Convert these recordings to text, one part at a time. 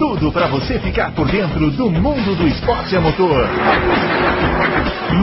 tudo para você ficar por dentro do mundo do esporte a motor.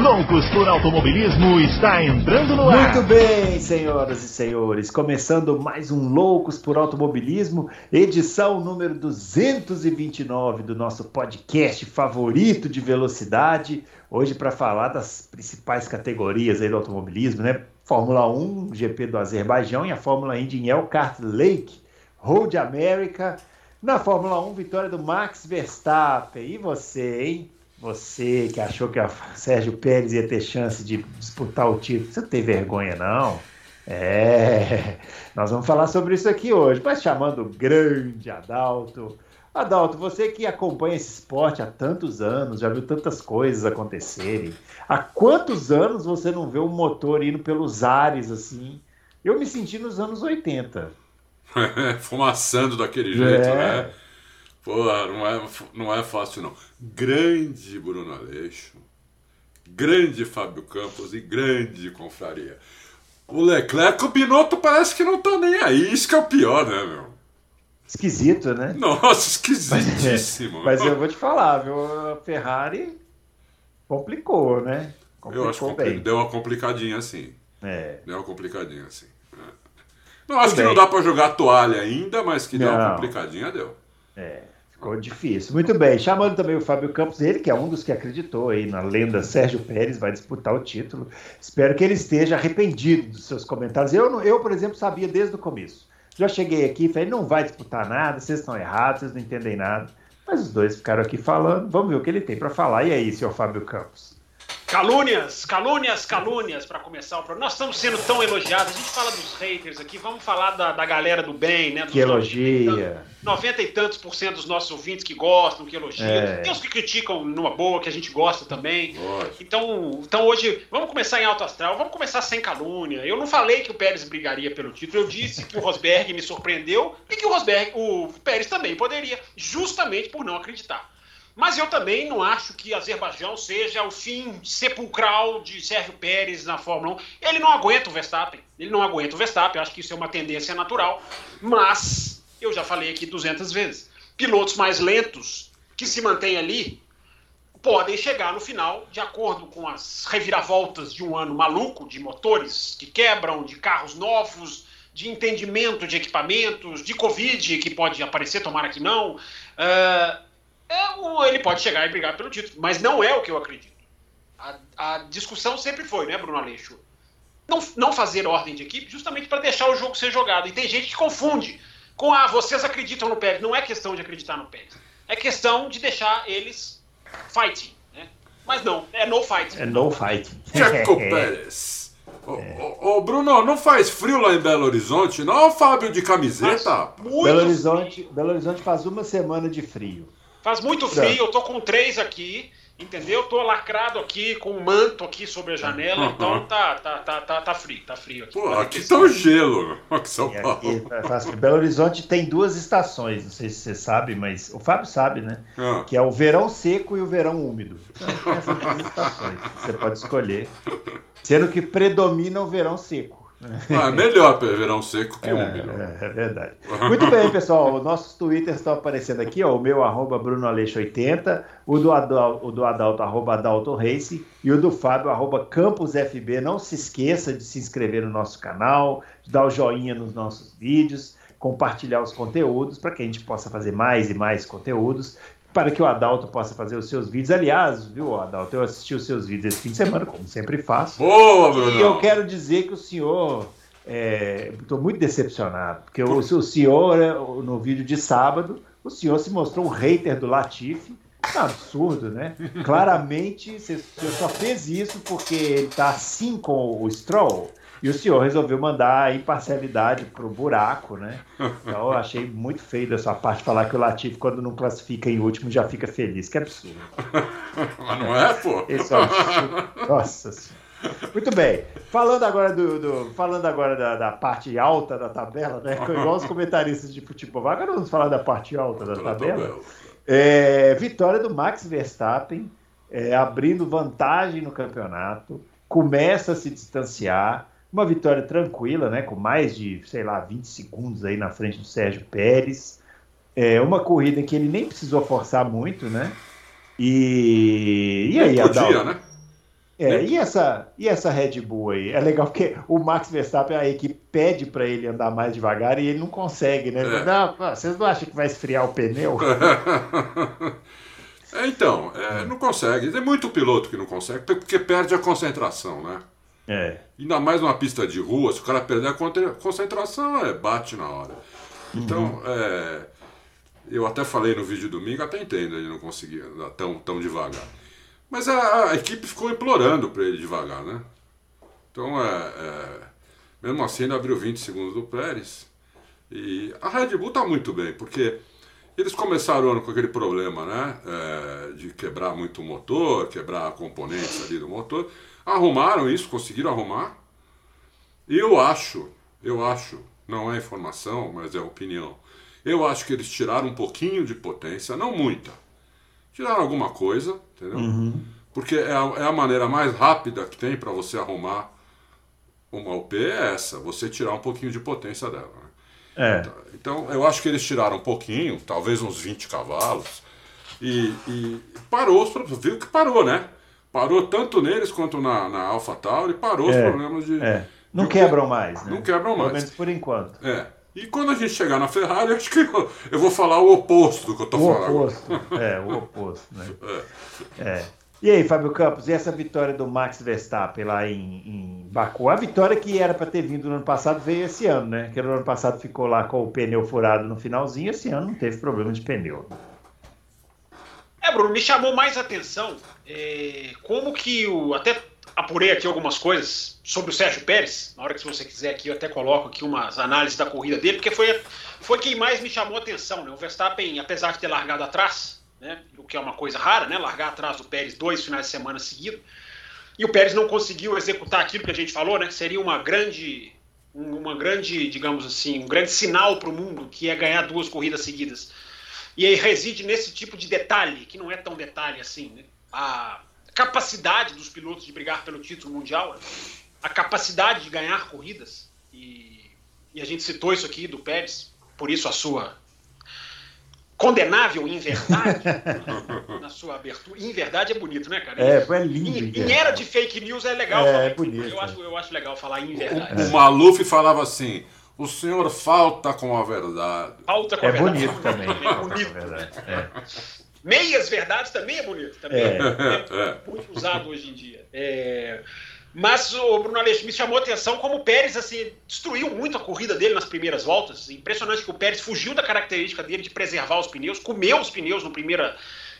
Loucos por Automobilismo está entrando no ar. Muito bem, senhoras e senhores, começando mais um Loucos por Automobilismo, edição número 229 do nosso podcast favorito de velocidade. Hoje para falar das principais categorias aí do automobilismo, né? Fórmula 1, GP do Azerbaijão e a Fórmula Indy em Elkhart Lake, Road America. Na Fórmula 1, vitória do Max Verstappen. E você, hein? Você que achou que o Sérgio Pérez ia ter chance de disputar o título, você não tem vergonha, não? É, nós vamos falar sobre isso aqui hoje, mas chamando o grande Adalto. Adalto, você que acompanha esse esporte há tantos anos, já viu tantas coisas acontecerem. Há quantos anos você não vê um motor indo pelos ares assim? Eu me senti nos anos 80. Fumaçando daquele jeito, é. né? Pô, não é, não é fácil não. Grande Bruno Aleixo, grande Fábio Campos e grande Confraria. O Leclerc, o Binotto parece que não tá nem aí. Isso que é o pior, né, meu? Esquisito, né? Nossa, esquisitíssimo. Mas, mas eu vou te falar, viu? A Ferrari complicou, né? Complicou eu acho que deu uma complicadinha assim. É. Deu uma complicadinha assim. Não acho Tudo que bem. não dá para jogar toalha ainda, mas que deu uma complicadinha, deu. É. Ficou difícil. Muito bem. Chamando também o Fábio Campos, ele que é um dos que acreditou aí na lenda Sérgio Pérez, vai disputar o título. Espero que ele esteja arrependido dos seus comentários. Eu, eu por exemplo, sabia desde o começo. Já cheguei aqui e falei, não vai disputar nada, vocês estão errados, vocês não entendem nada. Mas os dois ficaram aqui falando. Vamos ver o que ele tem para falar. E aí, senhor Fábio Campos? Calúnias, calúnias, calúnias para começar o programa. Nós estamos sendo tão elogiados. A gente fala dos haters aqui, vamos falar da, da galera do bem, né? Dos que elogia. 90 e tantos por cento dos nossos ouvintes que gostam, que elogiam. É. Tem uns que criticam numa boa, que a gente gosta também. Então, então hoje, vamos começar em alto astral, vamos começar sem calúnia. Eu não falei que o Pérez brigaria pelo título, eu disse que o Rosberg me surpreendeu e que o Rosberg, o Pérez também poderia, justamente por não acreditar. Mas eu também não acho que Azerbaijão seja o fim sepulcral de Sérgio Pérez na Fórmula 1. Ele não aguenta o Verstappen. Ele não aguenta o Verstappen. Eu acho que isso é uma tendência natural. Mas, eu já falei aqui 200 vezes, pilotos mais lentos que se mantêm ali podem chegar no final, de acordo com as reviravoltas de um ano maluco, de motores que quebram, de carros novos, de entendimento de equipamentos, de Covid que pode aparecer, tomara que não. Uh, é, ele pode chegar e brigar pelo título, mas não é o que eu acredito. A, a discussão sempre foi, né, Bruno Aleixo? Não, não fazer ordem de equipe justamente para deixar o jogo ser jogado. E tem gente que confunde com, ah, vocês acreditam no Pérez. Não é questão de acreditar no Pérez. É questão de deixar eles fighting. Né? Mas não, é no fighting. É no fighting. Checo Pérez. Ô, é. Bruno, não faz frio lá em Belo Horizonte, não, Fábio, de camiseta? Belo Horizonte, Belo Horizonte faz uma semana de frio. Faz muito frio, eu tô com três aqui, entendeu? Tô lacrado aqui com um manto aqui sobre a janela, uhum. então tá, tá, tá, tá, tá frio, tá frio aqui. Pô, aqui tá o gelo, aqui São Paulo. Aqui, Belo Horizonte tem duas estações, não sei se você sabe, mas o Fábio sabe, né? Ah. Que é o verão seco e o verão úmido. Então, tem essas duas estações, você pode escolher. Sendo que predomina o verão seco. Ah, é melhor verão seco que é, úmido. É, é, verdade. Muito bem, pessoal. Nossos twitters estão aparecendo aqui, ó. O meu, arroba BrunoAleixo80, o do, Adalto, o do Adalto, arroba Adalto Race, e o do Fábio, arroba CampusFB. Não se esqueça de se inscrever no nosso canal, de dar o joinha nos nossos vídeos, compartilhar os conteúdos para que a gente possa fazer mais e mais conteúdos para que o Adalto possa fazer os seus vídeos. Aliás, viu, Adalto, eu assisti os seus vídeos esse fim de semana, como sempre faço. Boa, Bruno! E eu quero dizer que o senhor. Estou é, muito decepcionado, porque o, o senhor, no vídeo de sábado, o senhor se mostrou um hater do Latifi. É um absurdo, né? Claramente, você só fez isso porque ele está assim com o Stroll. E o senhor resolveu mandar a imparcialidade pro buraco, né? Então eu achei muito feio da sua parte falar que o Latifi, quando não classifica em último, já fica feliz. Que absurdo. Mas não é, pô? Esse é um Nossa senhora. Muito bem. Falando agora do, do falando agora da, da, parte alta da tabela, né? Igual os comentaristas de futebol. Agora vamos falar da parte alta da tabela. É, vitória do Max Verstappen é, abrindo vantagem no campeonato, começa a se distanciar. Uma vitória tranquila, né? Com mais de, sei lá, 20 segundos aí na frente do Sérgio Pérez. É uma corrida que ele nem precisou forçar muito, né? E, e aí, podia, Adalto? né? É, e essa, e essa Red Bull aí? É legal porque o Max Verstappen, a equipe pede para ele andar mais devagar e ele não consegue, né? É. Não, vocês não acham que vai esfriar o pneu? é, então, é, não consegue. Tem muito piloto que não consegue porque perde a concentração, né? É. Ainda mais numa pista de rua, se o cara perder a concentração, é, bate na hora. Então, uhum. é, eu até falei no vídeo domingo, até entendo ele não conseguir andar tão, tão devagar. Mas a, a equipe ficou implorando para ele devagar, né? Então, é, é, mesmo assim, ele abriu 20 segundos do Pérez. E a Red Bull está muito bem, porque eles começaram o ano com aquele problema, né? É, de quebrar muito o motor, quebrar componentes ali do motor. Arrumaram isso, conseguiram arrumar. Eu acho, eu acho, não é informação, mas é opinião. Eu acho que eles tiraram um pouquinho de potência, não muita tirar alguma coisa, entendeu? Uhum. Porque é a, é a, maneira mais rápida que tem para você arrumar uma UP é essa, você tirar um pouquinho de potência dela. Né? É. Então, então, eu acho que eles tiraram um pouquinho, talvez uns 20 cavalos, e, e parou, viu que parou, né? Parou tanto neles quanto na, na AlphaTauri, parou é. os problemas de. É. Não de, quebram mais, né? Não quebram mais. Pelo menos por enquanto. É. E quando a gente chegar na Ferrari, acho que eu, eu vou falar o oposto do que eu estou falando. O oposto, é, o oposto, né? É. é. E aí, Fábio Campos, e essa vitória do Max Verstappen lá em, em Baku? A vitória que era para ter vindo no ano passado veio esse ano, né? Que no ano passado ficou lá com o pneu furado no finalzinho, esse ano não teve problema de pneu. É, Bruno, me chamou mais atenção é, como que o. Até apurei aqui algumas coisas sobre o Sérgio Pérez. Na hora que se você quiser aqui, eu até coloco aqui umas análises da corrida dele, porque foi, foi quem mais me chamou atenção. Né? O Verstappen, apesar de ter largado atrás, né? o que é uma coisa rara, né? largar atrás do Pérez dois finais de semana seguidos, e o Pérez não conseguiu executar aquilo que a gente falou, né? que seria uma grande, uma grande, digamos assim, um grande sinal para o mundo, que é ganhar duas corridas seguidas. E aí reside nesse tipo de detalhe, que não é tão detalhe assim. Né? A, capacidade dos pilotos de brigar pelo título mundial, a capacidade de ganhar corridas. E, e a gente citou isso aqui do Pérez, por isso a sua condenável inverdade na sua abertura. Inverdade é bonito, né, cara? É, é lindo. Em, em era de fake news é legal é, falar. É bonito, eu, acho, eu acho legal falar inverdade. O, o Maluf falava assim. O senhor falta com a verdade. Falta com é a verdade. Bonito também. É bonito também. É. Meias verdades também é bonito, também é, é, é muito usado hoje em dia. É, mas o Bruno Aleixo me chamou a atenção como o Pérez assim, destruiu muito a corrida dele nas primeiras voltas. Impressionante que o Pérez fugiu da característica dele de preservar os pneus, comeu os pneus no primeira,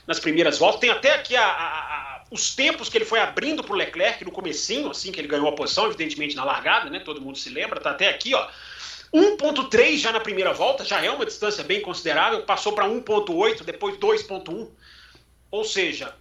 nas primeiras voltas. Tem até aqui a, a, a, os tempos que ele foi abrindo para o Leclerc no comecinho, assim que ele ganhou a posição, evidentemente na largada, né? Todo mundo se lembra, tá até aqui, ó. 1.3 já na primeira volta, já é uma distância bem considerável, passou para 1.8, depois 2.1. Ou seja,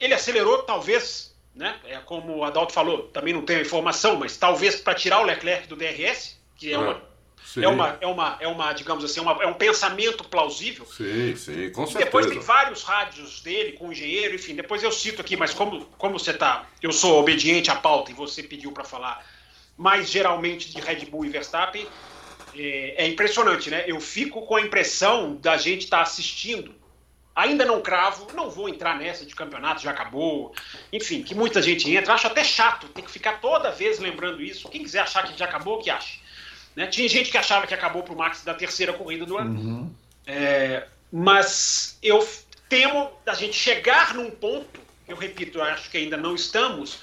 ele acelerou talvez, né? É como o Adalto falou, também não tenho informação, mas talvez para tirar o Leclerc do DRS, que é uma é uma, é uma, é uma, digamos assim, é uma, é um pensamento plausível. Sim, sim, com certeza. E depois tem vários rádios dele com o engenheiro, enfim. Depois eu cito aqui, mas como, como você tá, eu sou obediente à pauta e você pediu para falar mais geralmente de Red Bull e Verstappen, é, é, impressionante, né? Eu fico com a impressão da gente estar tá assistindo. Ainda não cravo, não vou entrar nessa de campeonato, já acabou. Enfim, que muita gente entra. Acho até chato, tem que ficar toda vez lembrando isso. Quem quiser achar que já acabou, que ache. Né? Tinha gente que achava que acabou para o Max da terceira corrida do ano. Uhum. É, mas eu temo da gente chegar num ponto, eu repito, eu acho que ainda não estamos,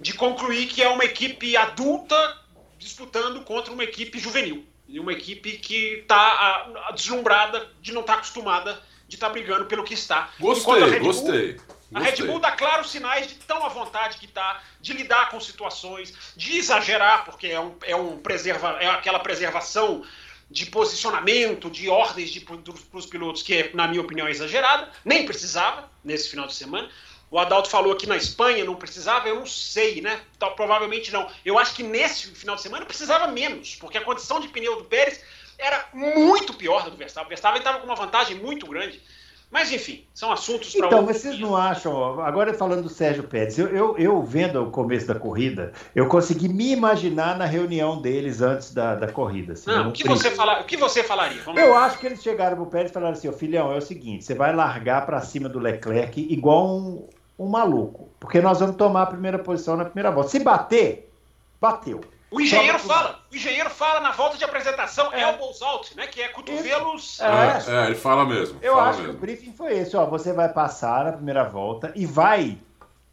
de concluir que é uma equipe adulta disputando contra uma equipe juvenil de uma equipe que está deslumbrada de não estar tá acostumada de estar tá brigando pelo que está. Gostei, Bull, gostei. A Red Bull dá claros sinais de tão à vontade que está, de lidar com situações, de exagerar, porque é, um, é, um preserva, é aquela preservação de posicionamento, de ordens para os pilotos, que, é, na minha opinião, é exagerada. Nem precisava nesse final de semana. O Adalto falou que na Espanha não precisava, eu não sei, né? Então, provavelmente não. Eu acho que nesse final de semana precisava menos, porque a condição de pneu do Pérez era muito pior do Verstappen. O Verstappen estava com uma vantagem muito grande. Mas enfim, são assuntos para Então, vocês não acham, agora falando do Sérgio Pérez, eu, eu, eu, vendo o começo da corrida, eu consegui me imaginar na reunião deles antes da, da corrida. Assim, não, o, que você fala, o que você falaria? Vamos eu lá. acho que eles chegaram pro Pérez e falaram assim, ô filhão, é o seguinte, você vai largar para cima do Leclerc igual um, um maluco, porque nós vamos tomar a primeira posição na primeira volta. Se bater, bateu. O engenheiro fala, o engenheiro fala na volta de apresentação é. elbows out, né? Que é cotovelos. É, é ele fala mesmo. Eu fala acho mesmo. que o briefing foi esse, ó. Você vai passar na primeira volta e vai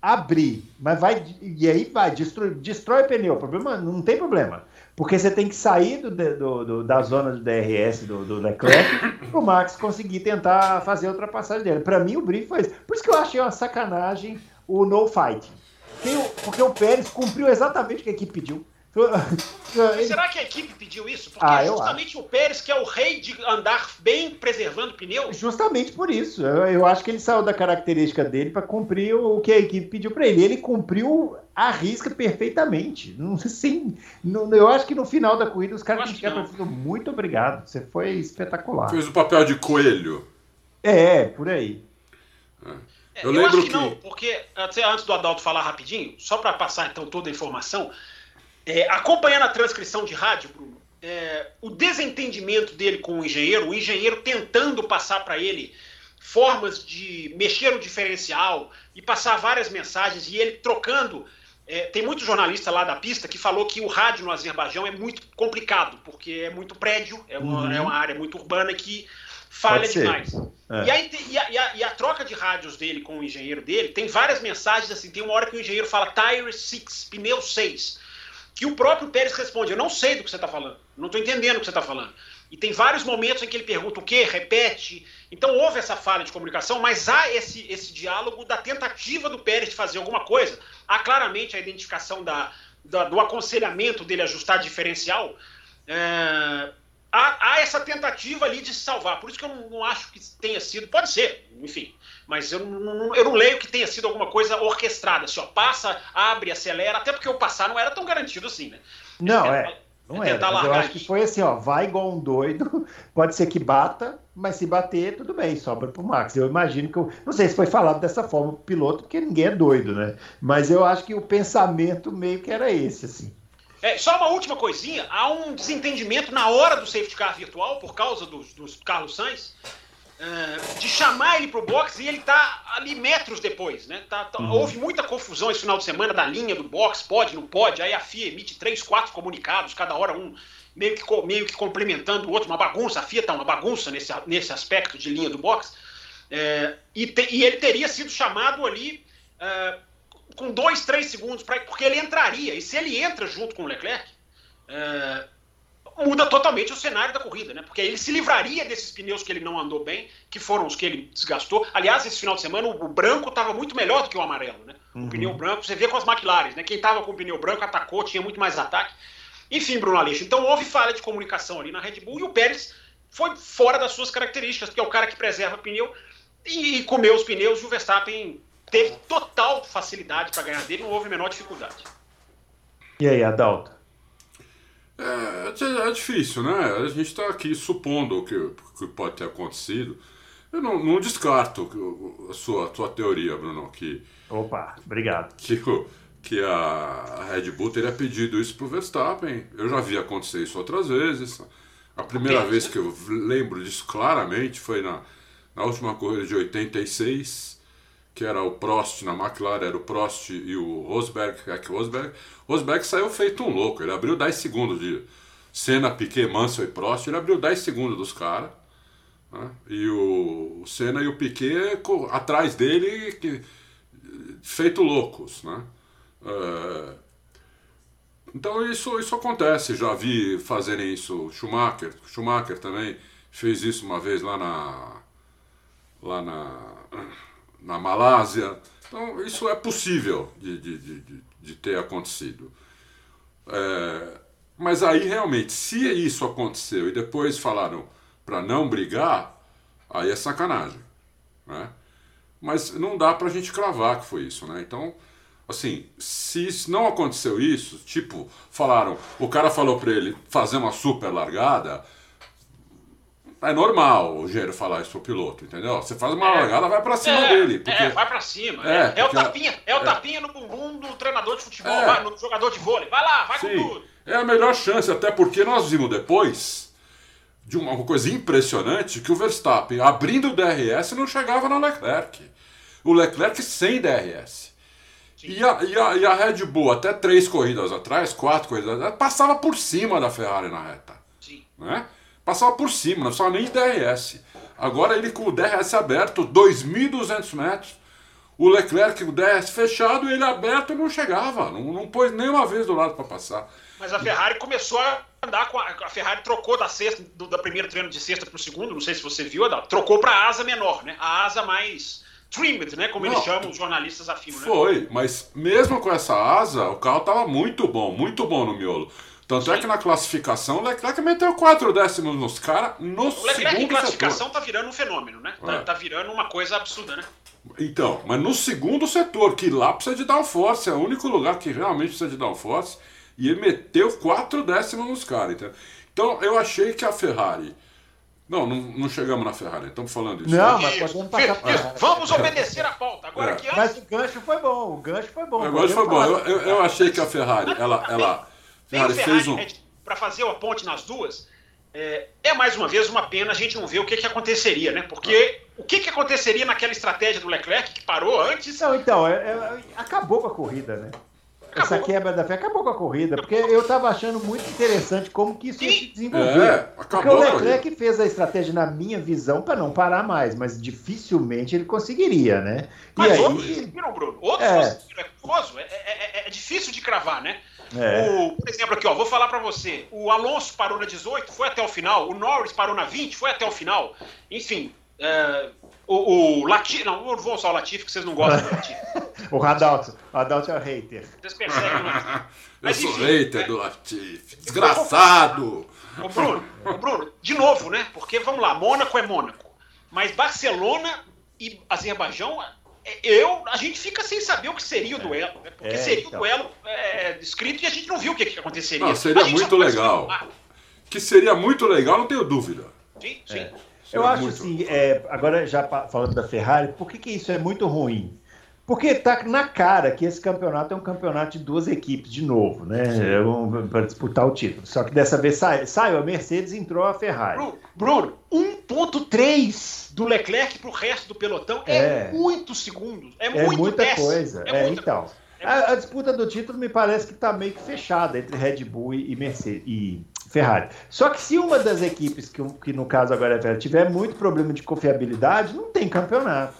abrir, mas vai e aí vai destrói, destrói pneu. O problema não tem problema, porque você tem que sair do, do, do da zona do DRS do, do Leclerc para o Max conseguir tentar fazer a ultrapassagem dele. Para mim o briefing foi esse. Por isso que eu achei uma sacanagem o no fight, porque o Pérez cumpriu exatamente o que a equipe pediu. Mas será que a equipe pediu isso? Porque ah, é justamente o Pérez que é o rei de andar bem preservando o pneu. Justamente por isso. Eu, eu acho que ele saiu da característica dele para cumprir o, que a equipe pediu para ele. Ele cumpriu a risca perfeitamente. Não, sim, não, eu acho que no final da corrida os caras criticaram muito obrigado. Você foi espetacular. Fez o papel de coelho. É, por aí. É. Eu, eu lembro acho que, que não, porque antes do Adalto falar rapidinho, só para passar então toda a informação, é, acompanhando a transcrição de rádio, Bruno, é, o desentendimento dele com o engenheiro, o engenheiro tentando passar para ele formas de mexer no diferencial e passar várias mensagens e ele trocando. É, tem muito jornalista lá da pista que falou que o rádio no Azerbaijão é muito complicado, porque é muito prédio, é uma, uhum. é uma área muito urbana que falha demais. É. E, aí, e, a, e, a, e, a, troca de rádios dele com o engenheiro dele tem várias mensagens assim. Tem uma hora que o engenheiro fala tire 6, pneu 6 que o próprio Pérez responde: Eu não sei do que você está falando, não estou entendendo o que você está falando. E tem vários momentos em que ele pergunta o quê, repete. Então houve essa falha de comunicação, mas há esse, esse diálogo da tentativa do Pérez de fazer alguma coisa. Há claramente a identificação da, da do aconselhamento dele ajustar diferencial. É, há, há, essa tentativa ali de se salvar. Por isso que eu não, não acho que tenha sido. Pode ser, enfim. Mas eu não, eu não leio que tenha sido alguma coisa orquestrada. Assim, ó, passa, abre, acelera. Até porque o passar não era tão garantido assim, né? Não, é. Não é, eu acho que foi assim, ó, vai igual um doido, pode ser que bata, mas se bater, tudo bem, sobra pro Max. Eu imagino que, eu, não sei se foi falado dessa forma pro piloto, porque ninguém é doido, né? Mas eu acho que o pensamento meio que era esse, assim. É, só uma última coisinha, há um desentendimento na hora do safety car virtual, por causa dos, dos Carlos Sainz, uh, de chamar ele pro box e ele tá ali metros depois, né? Tá, tá, uhum. Houve muita confusão esse final de semana da linha do box, pode, não pode, aí a FIA emite três, quatro comunicados, cada hora um meio que, meio que complementando o outro, uma bagunça, a FIA tá uma bagunça nesse, nesse aspecto de linha do box, uh, e, te, e, ele teria sido chamado ali... Uh, com dois, três segundos, pra, porque ele entraria. E se ele entra junto com o Leclerc, é, muda totalmente o cenário da corrida, né? Porque ele se livraria desses pneus que ele não andou bem, que foram os que ele desgastou. Aliás, esse final de semana o, o branco estava muito melhor do que o amarelo, né? Uhum. O pneu branco, você vê com as McLaren, né? Quem estava com o pneu branco atacou, tinha muito mais ataque. Enfim, Bruno Aleixo. Então houve falha de comunicação ali na Red Bull e o Pérez foi fora das suas características, porque é o cara que preserva pneu e, e comeu os pneus e o Verstappen teve total facilidade para ganhar dele, não houve a menor dificuldade. E aí, Adalto? É, é difícil, né? A gente está aqui supondo o que, que, pode ter acontecido. Eu não, não descarto a sua, a sua teoria, Bruno, que. Opa, obrigado. Que, que a Red Bull teria pedido isso para o Verstappen. Eu já vi acontecer isso outras vezes. A primeira vez que eu lembro disso claramente foi na, na última corrida de 86 que era o Prost na McLaren, era o Prost e o Rosberg, Jack Rosberg. Rosberg saiu feito um louco, ele abriu 10 segundos de Senna, Piquet, Mansell e Prost, ele abriu 10 segundos dos caras. Né? E o, Senna e o Piquet atrás dele, que, feito loucos. Né? É, então isso, isso acontece, já vi fazerem isso Schumacher, Schumacher também fez isso uma vez lá na lá na na Malásia. Então, isso é possível de, de, de ter acontecido. É, mas aí, realmente, se isso aconteceu e depois falaram para não brigar, aí é sacanagem. Né? Mas não dá para a gente cravar que foi isso. Né? Então, assim, se não aconteceu isso, tipo, falaram, o cara falou para ele fazer uma super largada, é normal o engenheiro falar isso pro piloto, entendeu? Você faz uma é. largada, vai para cima é, dele. Porque... É, vai para cima. É, é, o tapinha, é o tapinha no bumbum do treinador de futebol, vai, no jogador de vôlei. Vai lá, vai Sim, com tudo. É a melhor chance, até porque nós vimos depois de uma coisa impressionante que o Verstappen, abrindo o DRS, não chegava no Leclerc. O Leclerc sem DRS. E a, e, a, e a Red Bull, até três corridas atrás, quatro corridas atrás, passava por cima da Ferrari na reta. Sim. Né? Passava por cima, não precisava nem de DRS. Agora ele com o DRS aberto, 2.200 metros. O Leclerc com o DRS fechado, ele aberto não chegava. Não, não pôs nenhuma vez do lado para passar. Mas a Ferrari começou a andar com a, a Ferrari trocou da sexta do da primeiro treino de sexta para o segundo, não sei se você viu, trocou para a asa menor, né? A asa mais trimmed, né? Como não, eles chamam os jornalistas afirmam. Né? Foi, mas mesmo com essa asa, o carro estava muito bom, muito bom no miolo. Tanto é Sim. é que na classificação o Leclerc meteu quatro décimos nos caras no o Leclerc em classificação setor. tá virando um fenômeno, né? Tá, é. tá, virando uma coisa absurda, né? Então, mas no segundo setor, que lá precisa de downforce, é o único lugar que realmente precisa de downforce, e ele meteu quatro décimos nos caras. Então, então eu achei que a Ferrari. Não, não, não chegamos na Ferrari, estamos falando isso. Não, mas podemos passar para Vamos obedecer a pauta. Agora é. que antes... Mas o gancho foi bom, o gancho foi bom. O gancho foi bom. Eu, eu, eu achei que a Ferrari, ela. ela Ferrari, Ferrari fez um. Para fazer a ponte nas duas, é, é, mais uma vez uma pena a gente não ver o que, que aconteceria, né? Porque o que, que aconteceria naquela estratégia do Leclerc que parou antes? Não, então, é, é, acabou com a corrida, né? essa quebra da fé acabou com a corrida, porque eu estava achando muito interessante como que isso ia se desenvolver. É, porque o Leclerc fez a estratégia, na minha visão, para não parar mais, mas dificilmente ele conseguiria, né? Mas e aí, outros conseguiram, Bruno. Outros é. conseguiram, é, é, é, é, difícil de cravar, né? É. O, por exemplo, aqui, ó, vou falar para você. O Alonso parou na 18, foi até o final. O Norris parou na 20, foi até o final. Enfim, é, o, o Latif, não, não vou usar o Latif, que vocês não gostam do Latif. o Radalto, o Radalto é o hater. Vocês percebem o Latif. Eu sou enfim, hater é, do Latif. Desgraçado! Ô Bruno, ô Bruno, de novo, né? Porque, vamos lá, Mônaco é Mônaco. Mas Barcelona e Azerbaijão, eu, a gente fica sem saber o que seria o duelo. Né? Porque é, seria então. o duelo é, escrito e a gente não viu o que, que aconteceria. Não, seria muito legal. Que seria muito legal, não tenho dúvida. Sim, sim. É. Eu acho muito... assim, é, agora já falando da Ferrari, por que, que isso é muito ruim? Porque está na cara que esse campeonato é um campeonato de duas equipes de novo, né? É um, para disputar o título. Só que dessa vez sai, saiu a Mercedes e entrou a Ferrari. Bruno, Bruno 1.3 do Leclerc para o resto do pelotão é, é muitos segundos. É, é muito muita décimo. coisa. É, é então. É a, a, disputa do título me parece que está meio que fechada entre Red Bull e Mercedes. E Ferrari. Só que se uma das equipes, que, que no caso agora é a Ferrari, tiver muito problema de confiabilidade, não tem campeonato.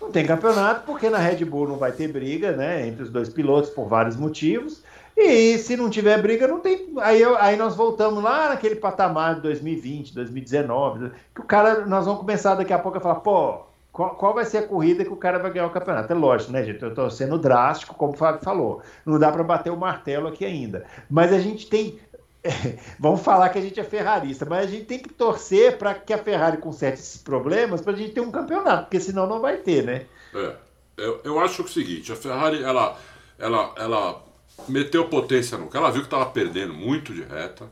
Não tem campeonato porque na Red Bull não vai ter briga né, entre os dois pilotos por vários motivos. E se não tiver briga, não tem. Aí, aí nós voltamos lá naquele patamar de 2020, 2019, que o cara, nós vamos começar daqui a pouco a falar, pô, qual, qual, vai ser a corrida que o cara vai ganhar o campeonato? É lógico, né, gente? Eu estou sendo drástico, como o Fábio falou. Não dá para bater o martelo aqui ainda. Mas a gente tem vamos falar que a gente é ferrarista, mas a gente tem que torcer para que a Ferrari conserte esses problemas para a gente ter um campeonato, porque senão não vai ter, né? É, eu, eu acho o seguinte, a Ferrari, ela, ela, ela meteu potência no ela viu que estava perdendo muito de reta,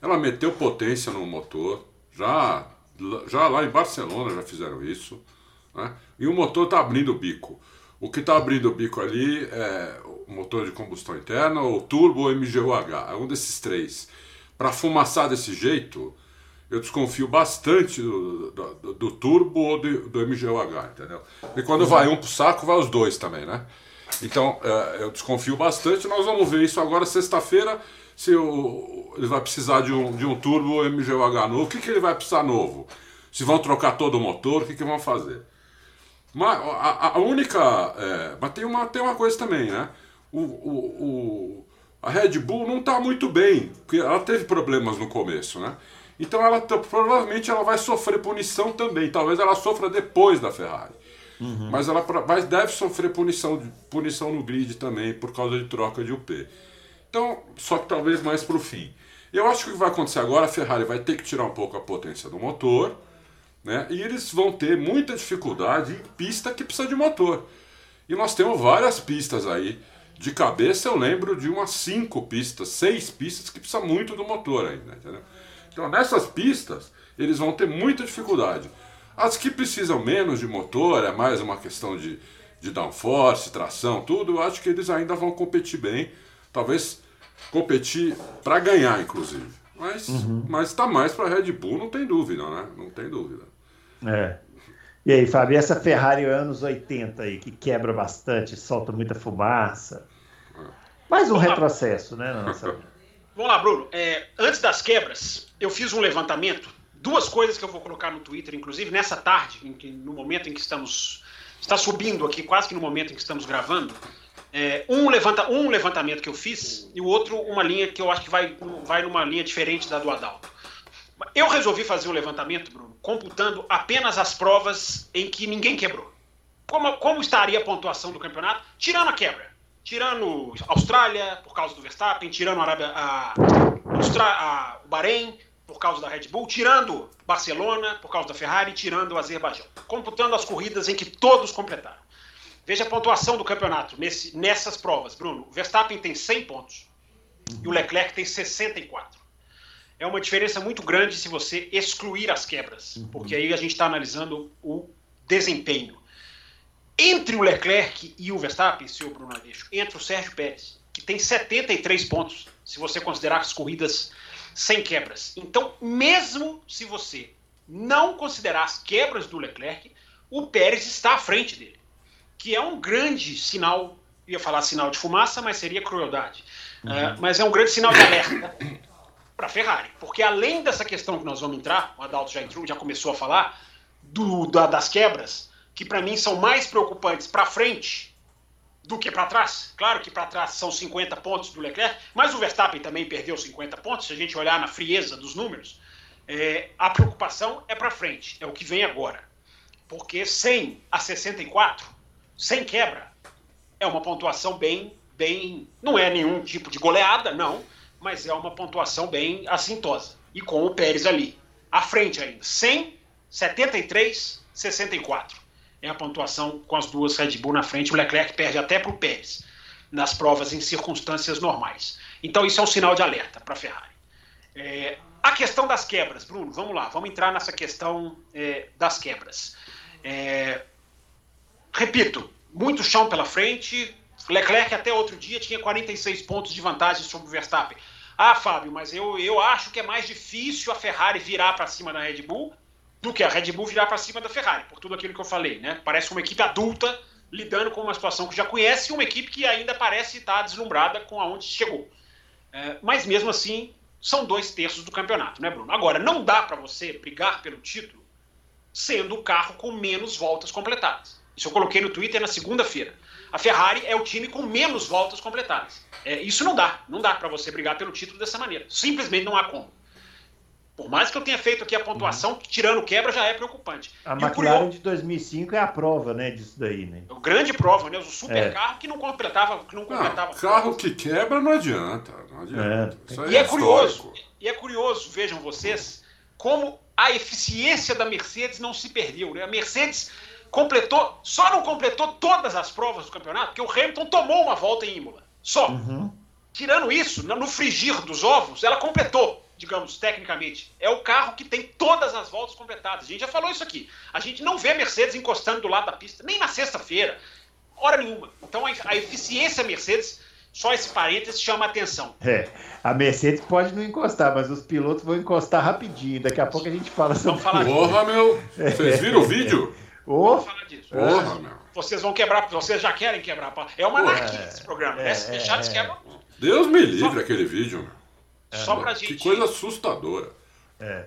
ela meteu potência no motor, já, já lá em Barcelona já fizeram isso, né? e o motor está abrindo o bico. O que está abrindo o bico ali é o motor de combustão interna ou turbo ou MGUH, é um desses três. Para fumaçar desse jeito, eu desconfio bastante do, do, do turbo ou do, do, MGUH, entendeu? E quando vai um pro saco, vai os dois também, né? Então, é, eu desconfio bastante. Nós vamos ver isso agora, sexta-feira, se o, ele vai precisar de um, de um turbo MGUH novo. O que, que ele vai precisar novo? Se vão trocar todo o motor, o que, que vão fazer? Mas a, a única. É, mas tem uma, tem uma coisa também, né? O, o, o, a Red Bull não está muito bem, porque ela teve problemas no começo, né? Então ela provavelmente ela vai sofrer punição também. Talvez ela sofra depois da Ferrari. Uhum. Mas ela mas deve sofrer punição, punição no grid também por causa de troca de UP. Então, só que talvez mais para o fim. Eu acho que o que vai acontecer agora, a Ferrari vai ter que tirar um pouco a potência do motor né? E eles vão ter muita dificuldade em pista que precisa de motor. E nós temos várias pistas aí. De cabeça eu lembro de umas cinco pistas, seis pistas que precisa muito do motor ainda, entendeu? Então, nessas pistas, eles vão ter muita dificuldade. As que precisam menos de motor, é mais uma questão de, de downforce, tração, tudo, eu acho que eles ainda vão competir bem. Talvez competir para ganhar, inclusive. Mas uhum. mas está mais para Red Bull, não tem dúvida, né? Não tem dúvida. É. E aí, Fábio, essa Ferrari anos 80 aí, que quebra bastante, solta muita fumaça. Mais um retrocesso, né? Nossa... Vamos lá, Bruno. É, antes das quebras, eu fiz um levantamento. Duas coisas que eu vou colocar no Twitter, inclusive, nessa tarde, que, no momento em que estamos. Está subindo aqui, quase que no momento em que estamos gravando. É, um, levanta, um levantamento que eu fiz e o outro uma linha que eu acho que vai, vai numa linha diferente da do Adalto. Eu resolvi fazer um levantamento, Bruno, computando apenas as provas em que ninguém quebrou. Como, como estaria a pontuação do campeonato, tirando a quebra? Tirando Austrália, por causa do Verstappen, tirando a Arábia, a, a, o Bahrein, por causa da Red Bull, tirando Barcelona, por causa da Ferrari, tirando o Azerbaijão. Computando as corridas em que todos completaram. Veja a pontuação do campeonato nesse, nessas provas, Bruno. O Verstappen tem 100 pontos e o Leclerc tem 64. É uma diferença muito grande se você excluir as quebras, uhum. porque aí a gente está analisando o desempenho. Entre o Leclerc e o Verstappen, senhor Bruno Aleixo, entre o Sérgio Pérez, que tem 73 pontos, se você considerar as corridas sem quebras. Então, mesmo se você não considerar as quebras do Leclerc, o Pérez está à frente dele que é um grande sinal, ia falar sinal de fumaça, mas seria crueldade. Uhum. Uh, mas é um grande sinal de alerta para a Ferrari, porque além dessa questão que nós vamos entrar, o Adalto já entrou, já começou a falar, do, da, das quebras, que para mim são mais preocupantes para frente do que para trás. Claro que para trás são 50 pontos do Leclerc, mas o Verstappen também perdeu 50 pontos, se a gente olhar na frieza dos números. É, a preocupação é para frente, é o que vem agora. Porque 100 a 64 sem quebra. É uma pontuação bem, bem. Não é nenhum tipo de goleada, não, mas é uma pontuação bem assintosa. E com o Pérez ali, à frente ainda. 100, 73, 64. É a pontuação com as duas Red Bull na frente. O Leclerc perde até para o Pérez nas provas em circunstâncias normais. Então isso é um sinal de alerta para a Ferrari. É, a questão das quebras, Bruno, vamos lá, vamos entrar nessa questão é, das quebras. É, repito, muito chão pela frente. Leclerc até outro dia tinha 46 pontos de vantagem sobre o Verstappen. Ah, Fábio, mas eu, eu acho que é mais difícil a Ferrari virar para cima da Red Bull do que a Red Bull virar para cima da Ferrari, por tudo aquilo que eu falei, né? Parece uma equipe adulta lidando com uma situação que já conhece e uma equipe que ainda parece estar deslumbrada com aonde chegou. É, mas mesmo assim, são dois terços do campeonato, né, Bruno? Agora, não dá para você brigar pelo título sendo o carro com menos voltas completadas. Isso eu coloquei no Twitter na segunda-feira. A Ferrari é o time com menos voltas completadas. É, isso não dá. Não dá para você brigar pelo título dessa maneira. Simplesmente não há como. Por mais que eu tenha feito aqui a pontuação, uhum. tirando quebra já é preocupante. A e McLaren de 2005 é a prova, né, disso daí, né? O grande prova, né? O super é. carro que não completava, que não completava. Não, carro que quebra não adianta, não adianta. É. E é, é curioso. E é curioso, vejam vocês, como a eficiência da Mercedes não se perdeu. Né? A Mercedes completou, só não completou todas as provas do campeonato, porque o Hamilton tomou uma volta em Imola. Só. Uhum. Tirando isso, no frigir dos ovos, ela completou, digamos, tecnicamente. É o carro que tem todas as voltas completadas. A gente já falou isso aqui. A gente não vê Mercedes encostando do lado da pista, nem na sexta-feira. Hora nenhuma. Então a, a eficiência Mercedes só esse parênteses chama atenção. É, a Mercedes pode não encostar, mas os pilotos vão encostar rapidinho. Daqui a pouco a gente fala sobre Vamos falar Porra, meu! Vocês viram o vídeo? Oh, Vamos falar disso. Porra, meu. Vocês vão quebrar, vocês já querem quebrar. É uma anarquia é, esse programa. É, Se deixar, eles quebram. Deus me livre só, aquele vídeo, meu. Só pra gente. Que coisa assustadora. É.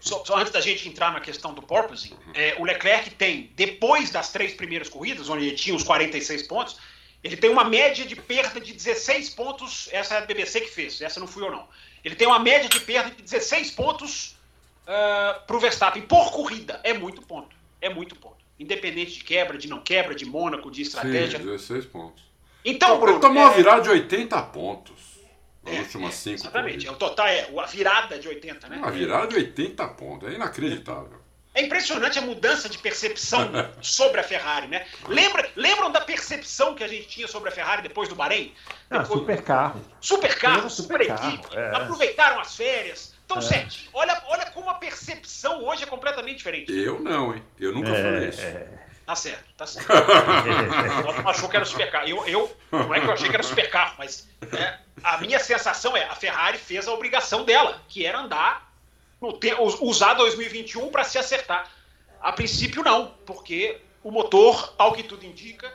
Só, só, antes da gente entrar na questão do porpoising, é, o Leclerc tem, depois das três primeiras corridas, onde ele tinha os 46 pontos, ele tem uma média de perda de 16 pontos. Essa é a BBC que fez, essa não fui eu não. Ele tem uma média de perda de 16 pontos uh, para o Verstappen por corrida. É muito ponto é muito ponto. Independente de quebra, de não quebra, de Mônaco, de estratégia. Sim, 16 pontos. Então, Bruno. Ele tomou é... uma virada de 80 pontos. É, últimas 5 é, Exatamente. É, o total é a virada de 80, né? A virada de 80 pontos. É inacreditável. É impressionante a mudança de percepção sobre a Ferrari, né? Lembra, lembram da percepção que a gente tinha sobre a Ferrari depois do Bahrein? Não, super carro. Super carro, super, super carro, equipe. É. Aproveitaram as férias, tão é. certinho. Olha, olha como a percepção hoje é completamente diferente. Eu não, hein? Eu nunca é, falei isso. É. Tá certo, tá certo. o achou que era supercarro. Eu, eu, não é que eu achei que era supercarro, mas é, a minha sensação é a Ferrari fez a obrigação dela, que era andar, no, usar 2021 para se acertar. A princípio, não, porque o motor, ao que tudo indica,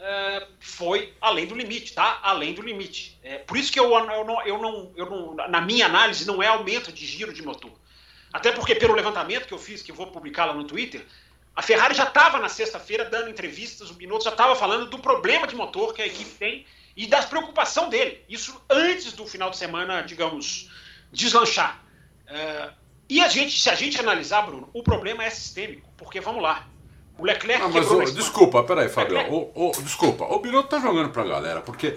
é, foi além do limite, tá? Além do limite. É, por isso que eu, eu, não, eu, não, eu não, na minha análise, não é aumento de giro de motor. Até porque, pelo levantamento que eu fiz, que eu vou publicar lá no Twitter, a Ferrari já estava na sexta-feira dando entrevistas, o Binotto já estava falando do problema de motor que a equipe tem e da preocupação dele. Isso antes do final de semana, digamos, deslanchar. Uh, e a gente, se a gente analisar, Bruno, o problema é sistêmico, porque vamos lá. O Leclerc ah, mas, Desculpa, peraí, Fabio. Oh, desculpa, o Binotto tá jogando pra galera, porque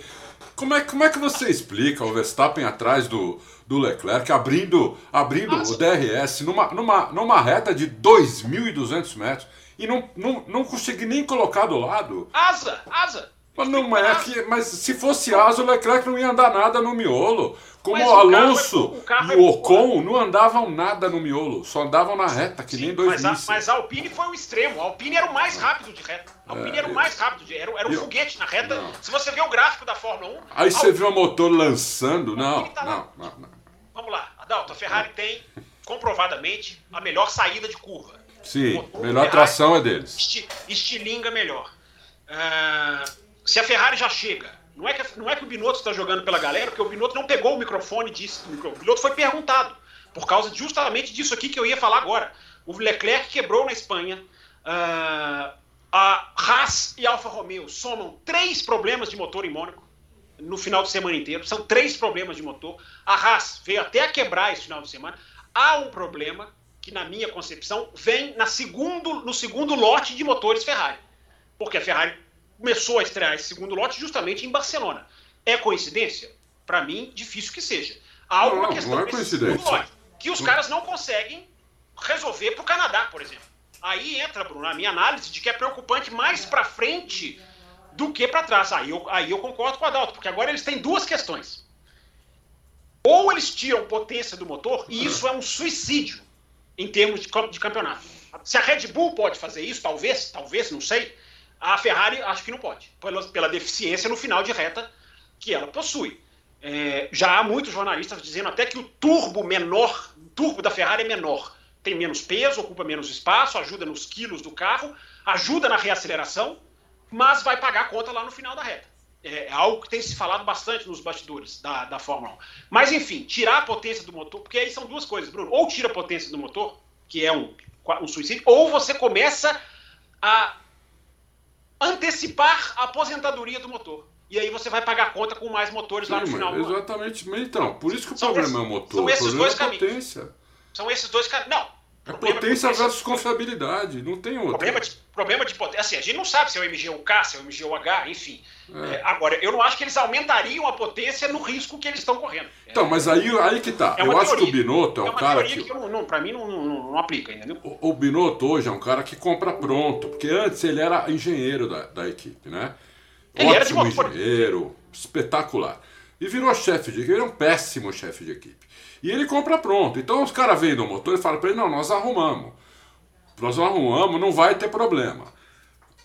como é, como é que você explica o Verstappen atrás do, do Leclerc abrindo, abrindo o DRS numa, numa, numa reta de 2.200 metros e não, não, não consegui nem colocar do lado? Asa, asa. Mas, não, é que, mas se fosse asa, o Leclerc não ia andar nada no miolo. Como o Alonso o carro é, o e o Ocon não andavam nada no miolo, só andavam na reta, que Sim, nem dois mas a, mas a Alpine foi o extremo. A Alpine era o mais rápido de reta. A Alpine é, era o mais rápido, de, era, era um eu, foguete na reta. Não. Se você vê o gráfico da Fórmula 1. Aí você viu o motor lançando. Não, tá não, não, não, Vamos lá, Adalto, a Ferrari tem comprovadamente a melhor saída de curva. Sim, melhor tração é deles. Esti, estilinga melhor. Uh, se a Ferrari já chega, não é que, não é que o Binotto está jogando pela galera, porque o Binotto não pegou o microfone disso. O Binotto foi perguntado, por causa justamente disso aqui que eu ia falar agora. O Leclerc quebrou na Espanha. Uh, a Haas e Alfa Romeo somam três problemas de motor em Mônaco no final de semana inteiro. São três problemas de motor. A Haas veio até a quebrar esse final de semana. Há um problema que, na minha concepção, vem na segundo, no segundo lote de motores Ferrari. Porque a Ferrari começou a estrear esse segundo lote justamente em Barcelona. É coincidência? Para mim, difícil que seja. Há alguma não, questão não é coincidência. Lote, que os caras não conseguem resolver para o Canadá, por exemplo. Aí entra, Bruno, a minha análise de que é preocupante mais para frente do que para trás. Aí eu, aí eu concordo com o Adalto, porque agora eles têm duas questões. Ou eles tiram potência do motor, e isso é um suicídio em termos de, de campeonato. Se a Red Bull pode fazer isso, talvez, talvez, não sei, a Ferrari acho que não pode, pela, pela deficiência no final de reta que ela possui. É, já há muitos jornalistas dizendo até que o turbo menor, o turbo da Ferrari é menor. Tem menos peso, ocupa menos espaço, ajuda nos quilos do carro, ajuda na reaceleração, mas vai pagar a conta lá no final da reta. É, é algo que tem se falado bastante nos bastidores da, da Fórmula 1. Mas, enfim, tirar a potência do motor, porque aí são duas coisas, Bruno. Ou tira a potência do motor, que é um, um suicídio, ou você começa a antecipar a aposentadoria do motor. E aí você vai pagar a conta com mais motores Sim, lá no final do Exatamente. Então, por isso que o são problema esses, é o motor. São esses dois é caminhos. Potência. São esses dois caminhos. Não, é potência versus confiabilidade, não tem outro. Problema de, problema de potência. Assim, a gente não sabe se é o MGU-K, se é o MGU-H, enfim. É. É, agora, eu não acho que eles aumentariam a potência no risco que eles estão correndo. Então, é, mas aí, aí que tá. É eu teoria. acho que o Binotto é, é um cara que. que não, pra mim não, não, não aplica, entendeu? O, o, Binotto hoje é um cara que compra pronto, porque antes ele era engenheiro da, da equipe, né? Ele Ótimo era de engenheiro, espetacular. E virou chefe de equipe, ele é um péssimo chefe de equipe. E ele compra pronto. Então os caras vêm no motor e falam para ele: não, nós arrumamos. Nós arrumamos, não vai ter problema.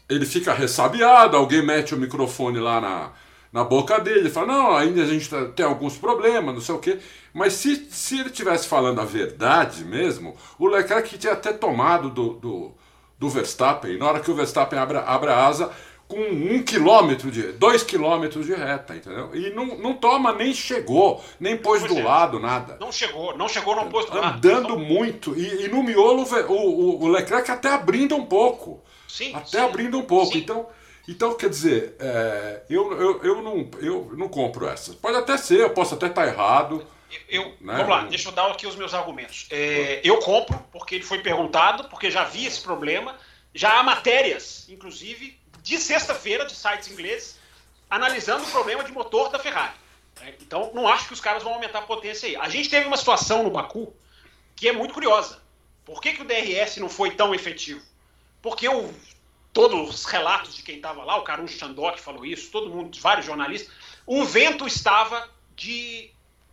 Ele fica ressabiado, alguém mete o microfone lá na, na boca dele, fala: não, ainda a gente tá, tem alguns problemas, não sei o quê. Mas se, se ele tivesse falando a verdade mesmo, o Leclerc tinha até tomado do, do, do Verstappen. Na hora que o Verstappen abre, abre a asa, com um quilômetro de. dois quilômetros de reta, entendeu? E não, não toma, nem chegou, nem pôs do lado, nada. Não chegou, não chegou, não pôs do lado. Andando muito. E, e, no miolo o, o, o, Leclerc até abrindo um pouco. Sim. Até sim, abrindo um pouco. Então. Então, quer dizer, é, eu, eu, eu, não, eu não compro essa. Pode até ser, eu posso até estar errado. Eu, né? Vamos lá, deixa eu dar aqui os meus argumentos. É, eu compro, porque ele foi perguntado, porque já vi esse problema. Já há matérias, inclusive, de sexta-feira de sites ingleses analisando o problema de motor da Ferrari. Né? Então, não acho que os caras vão aumentar a potência aí. A gente teve uma situação no Baku que é muito curiosa. Por que, que o DRS não foi tão efetivo? Porque o, todos os relatos de quem estava lá, o Karun Chandok falou isso, todo mundo, vários jornalistas, o vento estava de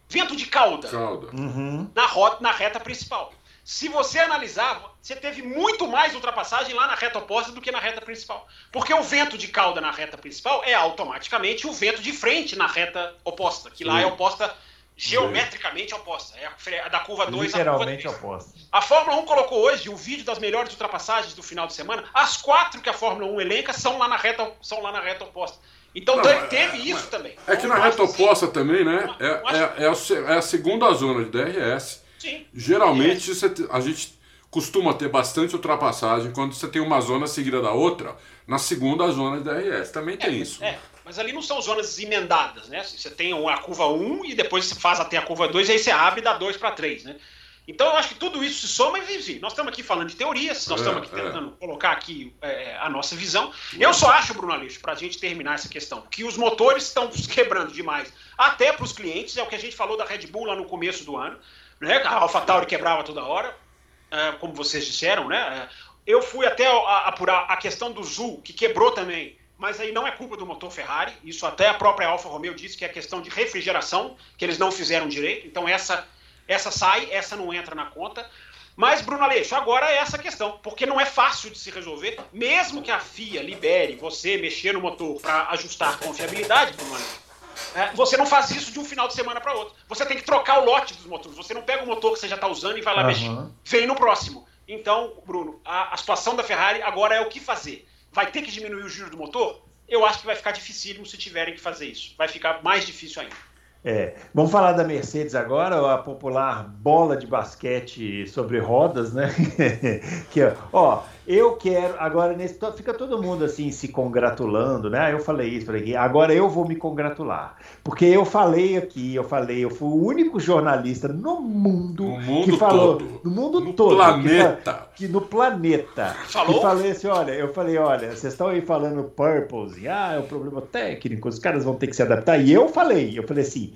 vento de cauda, cauda. Uhum. Na, rota, na reta principal. Se você analisar, você teve muito mais ultrapassagem lá na reta oposta do que na reta principal. Porque o vento de cauda na reta principal é automaticamente o vento de frente na reta oposta, que Sim. lá é oposta geometricamente oposta. É a da curva 2 à curva 3. oposta. A Fórmula 1 colocou hoje um vídeo das melhores ultrapassagens do final de semana. As quatro que a Fórmula 1 elenca são lá na reta, são lá na reta oposta. Então não, teve é, isso também. É que na reta oposta assim, também, né? É, é, é, a, é a segunda zona de DRS Sim. Geralmente a gente costuma ter bastante ultrapassagem quando você tem uma zona seguida da outra na segunda zona de DRS. Também tem é, isso. É, mas ali não são zonas emendadas, né? Você tem a curva 1 e depois você faz até a curva 2 e aí você abre e dá 2 para 3, né? Então eu acho que tudo isso se soma e enfim, nós estamos aqui falando de teorias, nós é, estamos aqui é. tentando colocar aqui é, a nossa visão. Eu só acho, Bruno Aleixo, para a gente terminar essa questão, que os motores estão quebrando demais, até para os clientes, é o que a gente falou da Red Bull lá no começo do ano né? A AlphaTauri quebrava toda hora, é, como vocês disseram, né? Eu fui até apurar a questão do Zul, que quebrou também, mas aí não é culpa do motor Ferrari, isso até a própria Alfa Romeo disse que é questão de refrigeração, que eles não fizeram direito, então essa, essa sai, essa não entra na conta. Mas, Bruno Aleixo, agora é essa questão, porque não é fácil de se resolver, mesmo que a FIA libere você mexer no motor para ajustar a confiabilidade, Bruno Aleixo é, você não faz isso de um final de semana para outro. Você tem que trocar o lote dos motores. Você não pega o motor que você já está usando e vai lá uhum. mexer. Vem no próximo. Então, Bruno, a, a, situação da Ferrari agora é o que fazer. Vai ter que diminuir o giro do motor? Eu acho que vai ficar dificílimo se tiverem que fazer isso. Vai ficar mais difícil ainda. É, vamos falar da Mercedes agora, a popular bola de basquete sobre rodas, né? que, ó, eu quero, agora nesse, fica todo mundo assim se congratulando, né? Eu falei isso, falei aqui, agora eu vou me congratular, porque eu falei aqui, eu falei, eu fui o único jornalista no mundo, no mundo que falou, todo. no mundo no todo, planeta, que, que, no planeta, falou, que falei assim, olha, eu falei, olha, vocês estão aí falando purpose, ah, é um problema técnico, os caras vão ter que se adaptar, e eu falei, eu falei assim,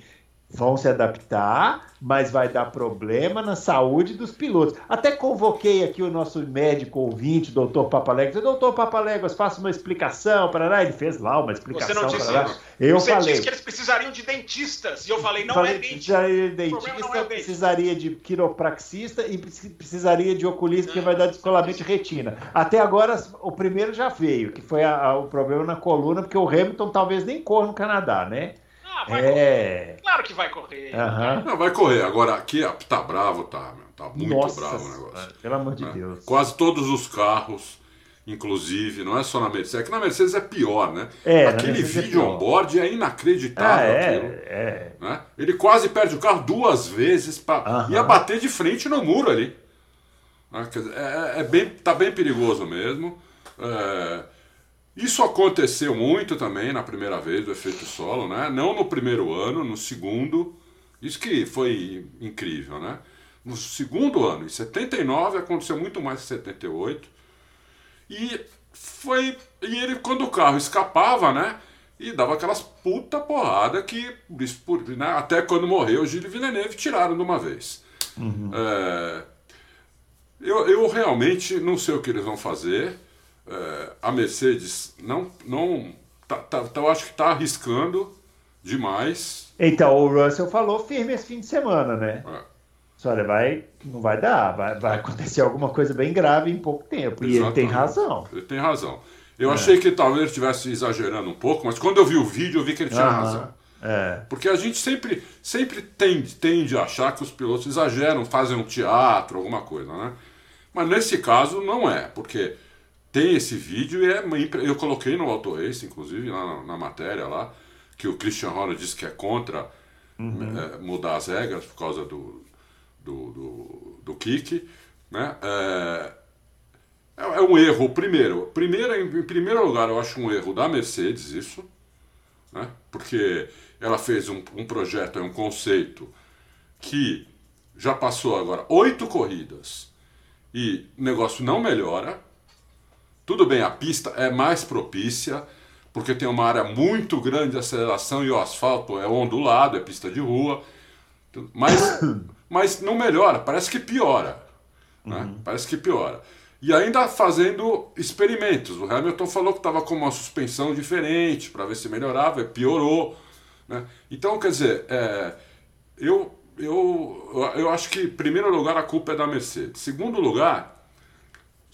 vão se adaptar, mas vai dar problema na saúde dos pilotos. Até convoquei aqui o nosso médico ouvinte, doutor Papaléguas. Doutor Papaléguas, faça uma explicação. para lá. Ele fez lá uma explicação. Você não disse isso. Eu Você falei. disse que eles precisariam de dentistas. E eu falei, não é falei, é dentista. Precisaria de dentista, é precisaria de quiropraxista e precisaria de oculista, que vai dar descolamento de retina. Até agora, o primeiro já veio, que foi a, a, o problema na coluna, porque o Hamilton talvez nem corra no Canadá, né? Ah, vai é... correr. Claro que vai correr. Uhum. Não, vai correr. Agora, aqui tá bravo, tá, meu. Tá muito Nossa, bravo o negócio. Pelo amor de é. Deus. Quase todos os carros, inclusive, não é só na Mercedes. É que na Mercedes é pior, né? É, Aquele é vídeo é on-board é inacreditável. Ah, é, aquilo, é. Né? Ele quase perde o carro duas vezes. Pra... Uhum. Ia bater de frente no muro ali. Né? É, é, bem, tá bem perigoso mesmo. É, isso aconteceu muito também na primeira vez do efeito solo, né? Não no primeiro ano, no segundo. Isso que foi incrível, né? No segundo ano, em 79, aconteceu muito mais que 78. E foi. E ele, quando o carro escapava, né? E dava aquelas puta porrada que. Né, até quando morreu o Gilles Villeneuve tiraram de uma vez. Uhum. É, eu, eu realmente não sei o que eles vão fazer é, a Mercedes não. não tá, tá, tá eu acho que está arriscando demais. Então, o Russell falou firme esse fim de semana, né? É. Olha, vai, não vai dar, vai, vai acontecer alguma coisa bem grave em pouco tempo. Exatamente. E ele tem razão. Ele tem razão. Eu é. achei que talvez ele estivesse exagerando um pouco, mas quando eu vi o vídeo, eu vi que ele tinha razão. É. Porque a gente sempre, sempre tende, tende a achar que os pilotos exageram, fazem um teatro, alguma coisa, né? Mas nesse caso não é, porque tem esse vídeo e é, eu coloquei no Auto Race, inclusive, lá na, na matéria lá, que o Christian Horner disse que é contra uhum. é, mudar as regras por causa do, do, do, do kick. Né? É, é, é um erro, primeiro, primeiro, em primeiro lugar, eu acho um erro da Mercedes isso, né? porque ela fez um, um projeto, um conceito que já passou agora oito corridas e o negócio não melhora. Tudo bem, a pista é mais propícia, porque tem uma área muito grande de aceleração e o asfalto é ondulado, é pista de rua. Mas, mas não melhora, parece que piora. Né? Uhum. Parece que piora. E ainda fazendo experimentos. O Hamilton falou que estava com uma suspensão diferente para ver se melhorava, e piorou. Né? Então, quer dizer, é, eu, eu, eu acho que, em primeiro lugar, a culpa é da Mercedes. Segundo lugar,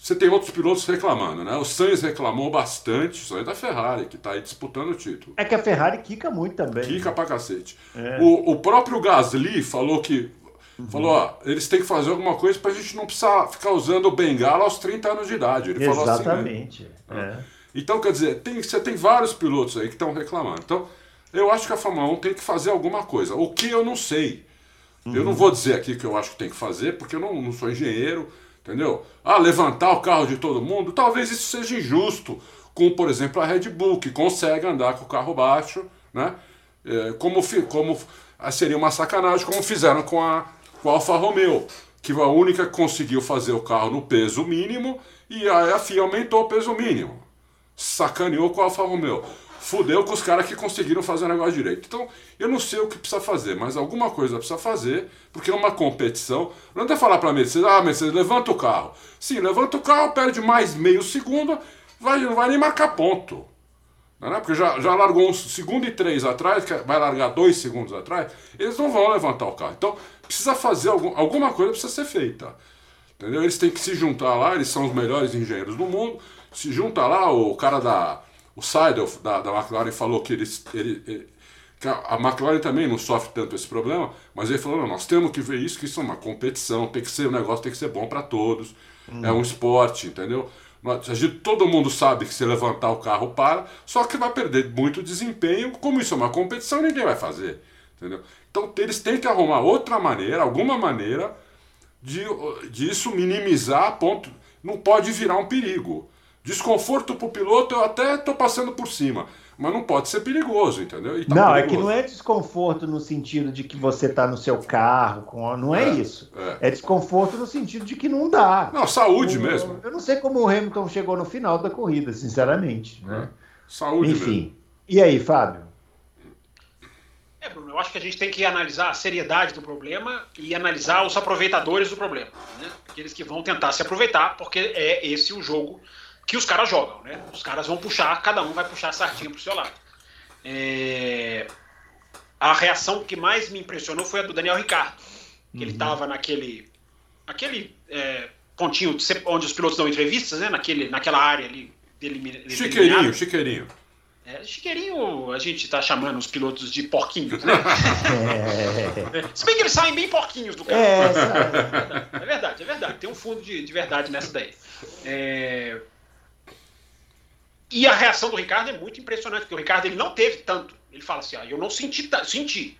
você tem outros pilotos reclamando, né? O Sainz reclamou bastante, o Sainz da Ferrari, que está aí disputando o título. É que a Ferrari quica muito também. Quica né? pra cacete. É. O, o próprio Gasly falou que. Uhum. Falou, ó, eles têm que fazer alguma coisa pra gente não precisar ficar usando o bengala aos 30 anos de idade. Ele Exatamente. falou assim. Exatamente. É. Então, quer dizer, tem, você tem vários pilotos aí que estão reclamando. Então, eu acho que a Fórmula 1 tem que fazer alguma coisa. O que eu não sei. Uhum. Eu não vou dizer aqui que eu acho que tem que fazer, porque eu não, não sou engenheiro Entendeu? Ah, levantar o carro de todo mundo, talvez isso seja injusto. Com, por exemplo, a Red Bull, que consegue andar com o carro baixo, né? É, como, como ah, seria uma sacanagem, como fizeram com a, com a Alfa Romeo, que a única que conseguiu fazer o carro no peso mínimo e a FIA aumentou o peso mínimo. Sacaneou com a Alfa Romeo fudeu com os caras que conseguiram fazer o negócio direito. Então, eu não sei o que precisa fazer, mas alguma coisa precisa fazer, porque é uma competição. Não é falar para Mercedes, ah, Mercedes, levanta o carro. Sim, levanta o carro, perde mais meio segundo, vai, não vai nem marcar ponto. Não é? Porque já, já largou um segundo e três atrás, vai largar dois segundos atrás, eles não vão levantar o carro. Então, precisa fazer algum, alguma coisa precisa ser feita. Entendeu? Eles têm que se juntar lá, eles são os melhores engenheiros do mundo. Se junta lá, o cara da o Seidel da, da McLaren falou que ele, ele, ele, que a McLaren também não sofre tanto esse problema, mas ele falou: não, nós temos que ver isso, que isso é uma competição, tem que ser um negócio, tem que ser bom para todos, hum. é um esporte, entendeu? Todo mundo sabe que se levantar o carro para, só que vai perder muito desempenho. Como isso é uma competição, ninguém vai fazer. Entendeu? Então eles têm que arrumar outra maneira, alguma maneira de, de isso minimizar a ponto. Não pode virar um perigo. Desconforto para o piloto eu até estou passando por cima, mas não pode ser perigoso, entendeu? Tá não, perigoso. é que não é desconforto no sentido de que você está no seu carro, com... não é, é isso. É. é. desconforto no sentido de que não dá. Não, saúde o, mesmo. Eu não sei como o Hamilton chegou no final da corrida, sinceramente. Né? É. Saúde Enfim. Mesmo. E aí, Fábio? É, Bruno, eu acho que a gente tem que analisar a seriedade do problema e analisar os aproveitadores do problema. Né? Aqueles que vão tentar se aproveitar, porque é esse o jogo que os caras jogam, né? Os caras vão puxar, cada um vai puxar a sardinha pro seu lado. É... A reação que mais me impressionou foi a do Daniel Ricardo, que uhum. ele estava naquele, aquele é, pontinho onde os pilotos dão entrevistas, né? Naquele, naquela área ali. Chiqueirinho, chiqueirinho. É, chiqueirinho, a gente tá chamando os pilotos de porquinhos, né? É. Se bem que eles saem bem porquinhos do carro. É, é verdade, é verdade. Tem um fundo de, de verdade nessa daí. É, e a reação do Ricardo é muito impressionante, porque o Ricardo ele não teve tanto. Ele fala assim: ah, eu não senti tanto, senti,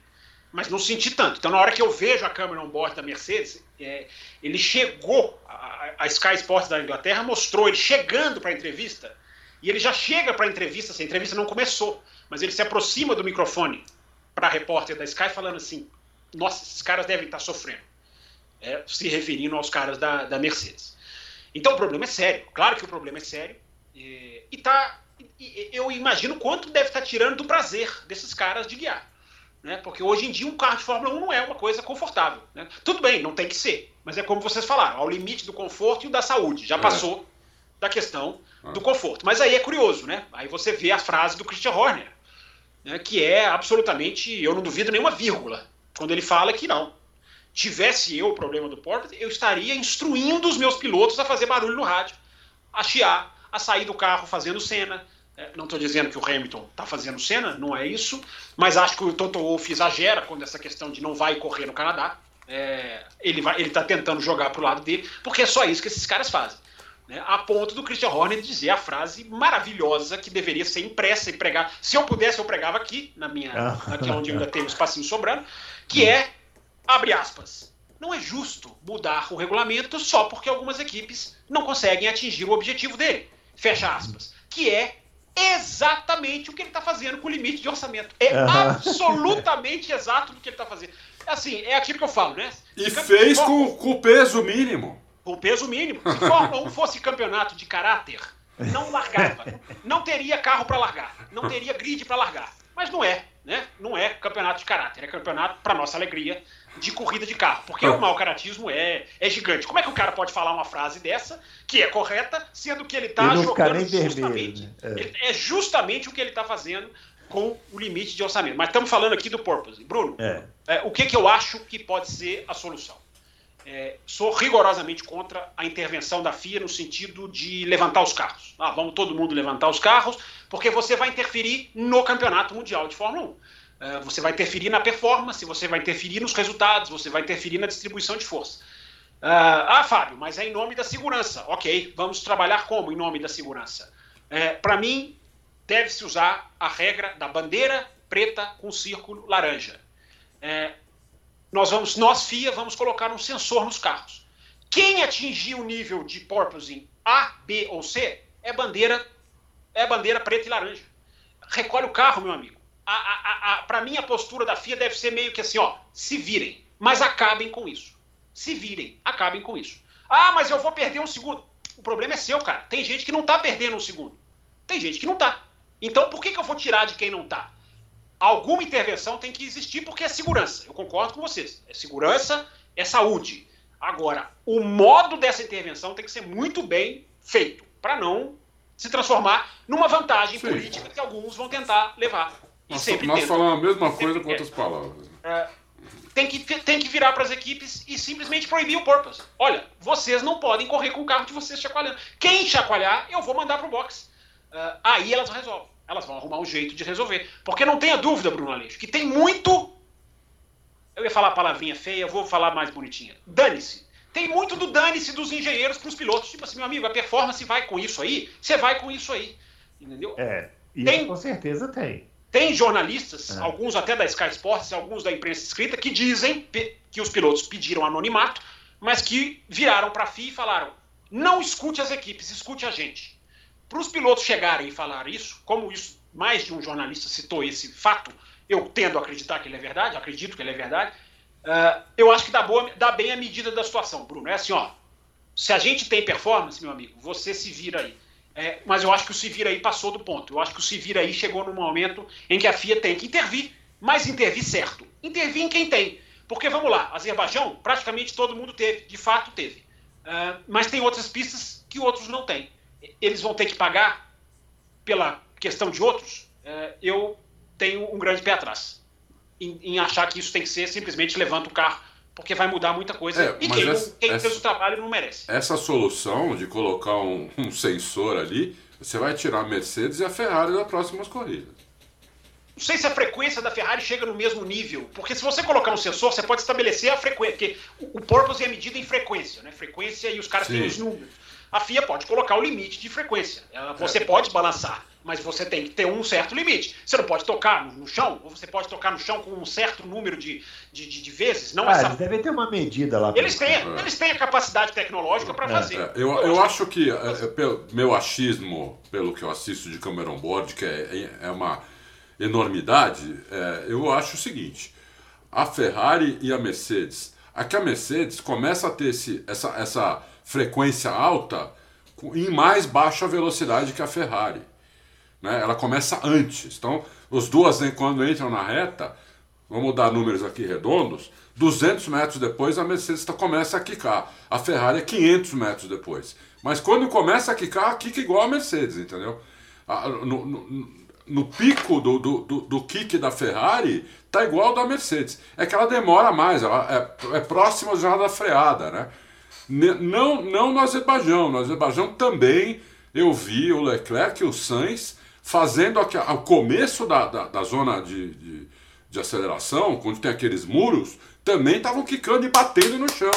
mas não senti tanto. Então, na hora que eu vejo a câmera on board da Mercedes, é, ele chegou, a, a, Sky Sports da Inglaterra mostrou ele chegando para a entrevista, e ele já chega para a entrevista, assim, a entrevista não começou, mas ele se aproxima do microfone para a repórter da Sky falando assim: nossa, esses caras devem estar tá sofrendo. É, se referindo aos caras da, da Mercedes. Então o problema é sério, claro que o problema é sério. E tá. E, eu imagino quanto deve estar tá tirando do prazer desses caras de guiar. Né? Porque hoje em dia um carro de Fórmula 1 não é uma coisa confortável. Né? Tudo bem, não tem que ser. Mas é como vocês falaram, ao limite do conforto e da saúde. Já é. passou da questão do é. conforto. Mas aí é curioso, né? Aí você vê a frase do Christian Horner, né? que é absolutamente, eu não duvido nenhuma vírgula, quando ele fala que não. Tivesse eu o problema do Porto, eu estaria instruindo os meus pilotos a fazer barulho no rádio, a chiar, a sair do carro fazendo cena. É, não estou dizendo que o Hamilton está fazendo cena, não é isso, mas acho que o Toto Wolff exagera quando essa questão de não vai correr no Canadá. É, ele está tentando jogar para o lado dele, porque é só isso que esses caras fazem. Né? A ponto do Christian Horner dizer a frase maravilhosa que deveria ser impressa e pregar. Se eu pudesse, eu pregava aqui, na minha, ah. aqui onde ainda tem um espacinho sobrando, que é, abre aspas, não é justo mudar o regulamento só porque algumas equipes não conseguem atingir o objetivo dele fecha aspas, que é exatamente o que ele está fazendo com o limite de orçamento. É absolutamente exato o que ele está fazendo. Assim, é aquilo que eu falo, né? E fez com, com o peso mínimo. Com o peso mínimo. Se Fórmula 1 fosse campeonato de caráter, não largava. Não teria carro para largar. Não teria grid para largar. Mas não é, né? Não é campeonato de caráter. É campeonato, para nossa alegria, de corrida de carro. Porque o mau caratismo é, é gigante. Como é que o cara pode falar uma frase dessa, que é correta, sendo que ele está jogando justamente. Né? É. é justamente o que ele está fazendo com o limite de orçamento. Mas estamos falando aqui do purpose. Bruno, é. É, o que, que eu acho que pode ser a solução? É, sou rigorosamente contra a intervenção da FIA no sentido de levantar os carros. Ah, vamos todo mundo levantar os carros, porque você vai interferir no campeonato mundial de Fórmula 1. É, você vai interferir na performance, você vai interferir nos resultados, você vai interferir na distribuição de força. Ah, ah Fábio, mas é em nome da segurança. Ok, vamos trabalhar como em nome da segurança? É, Para mim, deve-se usar a regra da bandeira preta com círculo laranja. É, nós vamos, nós FIA, vamos colocar um sensor nos carros. Quem atingir o nível de porpoising A, B ou C é bandeira, é bandeira preta e laranja. Recolhe o carro, meu amigo. Para mim, a postura da FIA deve ser meio que assim, ó, se virem, mas acabem com isso. Se virem, acabem com isso. Ah, mas eu vou perder um segundo. O problema é seu, cara. Tem gente que não está perdendo um segundo. Tem gente que não está. Então, por que, que eu vou tirar de quem não está? alguma intervenção tem que existir porque é segurança. Eu concordo com vocês. É segurança, é saúde. Agora, o modo dessa intervenção tem que ser muito bem feito para não se transformar numa vantagem Sim. política que alguns vão tentar levar. E nós, sempre nós falamos a mesma coisa com outras palavras. É, tem, que, tem que virar para as equipes e simplesmente proibir o purpose. Olha, vocês não podem correr com o carro de vocês chacoalhando. Quem chacoalhar, eu vou mandar para o box. Uh, aí elas resolvem elas vão arrumar um jeito de resolver. Porque não tenha dúvida, Bruno Aleixo, que tem muito. Eu ia falar a palavrinha feia, vou falar mais bonitinha. Dane-se. Tem muito do dane-se dos engenheiros para os pilotos. Tipo assim, meu amigo, a performance vai com isso aí, você vai com isso aí. Entendeu? É, e tem, com certeza tem. Tem jornalistas, é. alguns até da Sky Sports, alguns da imprensa escrita, que dizem que os pilotos pediram anonimato, mas que viraram para a FIA e falaram: não escute as equipes, escute a gente. Para os pilotos chegarem e falar isso, como isso mais de um jornalista citou esse fato, eu tendo a acreditar que ele é verdade, acredito que ele é verdade, uh, eu acho que dá, boa, dá bem a medida da situação, Bruno. É assim, ó, se a gente tem performance, meu amigo, você se vira aí. É, mas eu acho que o se vira aí passou do ponto. Eu acho que o se vira aí chegou no momento em que a FIA tem que intervir, mas intervir certo. Intervir em quem tem. Porque, vamos lá, Azerbaijão, praticamente todo mundo teve, de fato teve. Uh, mas tem outras pistas que outros não têm eles vão ter que pagar pela questão de outros, é, eu tenho um grande pé atrás em, em, achar que isso tem que ser simplesmente levanta o carro, porque vai mudar muita coisa. É, e quem, essa, quem essa, fez o trabalho não merece. Essa solução de colocar um, um sensor ali, você vai tirar a Mercedes e a Ferrari das próximas corridas. Não sei se a frequência da Ferrari chega no mesmo nível, porque se você colocar um sensor, você pode estabelecer a frequência, porque o, o purpose é medida em frequência, né? Frequência e os caras Sim. têm os números a FIA pode colocar o limite de frequência. Você é. pode balançar, mas você tem que ter um certo limite. Você não pode tocar no, chão, ou você pode tocar no chão com um certo número de, de, de, de vezes. Não ah, essa... Eles devem ter uma medida lá. Eles têm, é. eles têm a capacidade tecnológica para é. fazer. É. Eu, eu acho que, é, é, pelo meu achismo, pelo que eu assisto de Cameron Board, que é, uma enormidade, eu acho o seguinte: a Ferrari e a Mercedes. Aqui a Mercedes começa a ter esse, essa, essa frequência alta em mais baixa velocidade que a Ferrari. Né? Ela começa antes. Então, os duas, né, quando entram na reta, vamos dar números aqui redondos, 200 metros depois a Mercedes começa a quicar. A Ferrari é 500 metros depois. Mas quando começa a quicar, quica igual a Mercedes, entendeu? No, no, no pico do, do, do, do kick da Ferrari, tá igual ao da Mercedes. É que ela demora mais, ela é, é próxima já da freada, né? Não, não no Azerbaijão. No Azerbaijão também eu vi o Leclerc e o Sainz fazendo ao começo da, da, da zona de, de, de, aceleração, quando tem aqueles muros, também estavam quicando e batendo no chão.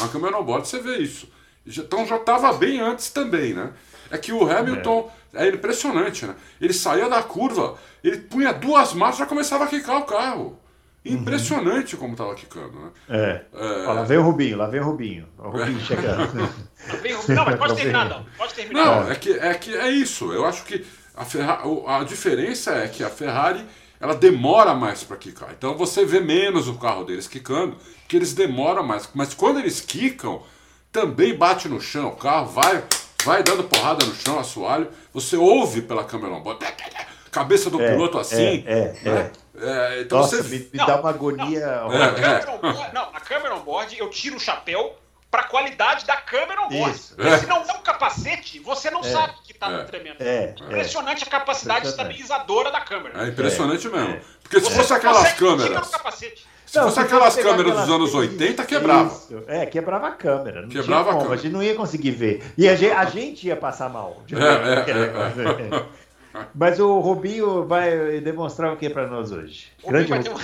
Na câmera board você vê isso. Então já estava bem antes também, né? É que o Hamilton é. é impressionante, né? Ele saía da curva, ele punha duas marchas e já começava a quicar o carro. Impressionante uhum. como tava quicando, né? É. é. Ó, lá vem o Rubinho, lá vem o Rubinho. O Rubinho é. chegando. não, mas pode terminar, não. Pode terminar. Não, é que, é que é isso. Eu acho que a, Ferrari, a diferença é que a Ferrari ela demora mais para quicar. Então você vê menos o carro deles quicando, que eles demoram mais. Mas quando eles quicam, também bate no chão o carro, vai, vai dando porrada no chão, assoalho. Você ouve pela câmera on board, cabeça do é, piloto assim. É, é, né? é. então Nossa, você... me, me não, dá uma agonia. Não, é, não, a câmera on board eu tiro o chapéu para a qualidade da câmera on board. Se não é um capacete, você não sabe que tá é. tremendo. É, impressionante a capacidade estabilizadora da câmera. É impressionante mesmo. Porque se fosse aquelas câmeras. Se não, fosse aquelas câmeras dos anos 80, quebrava. Isso. É, quebrava a câmera. Não quebrava a câmera. A gente não ia conseguir ver. E a gente, a gente ia passar mal. É, é, é, Mas o Rubinho vai demonstrar o que para nós hoje? Grande Rubinho.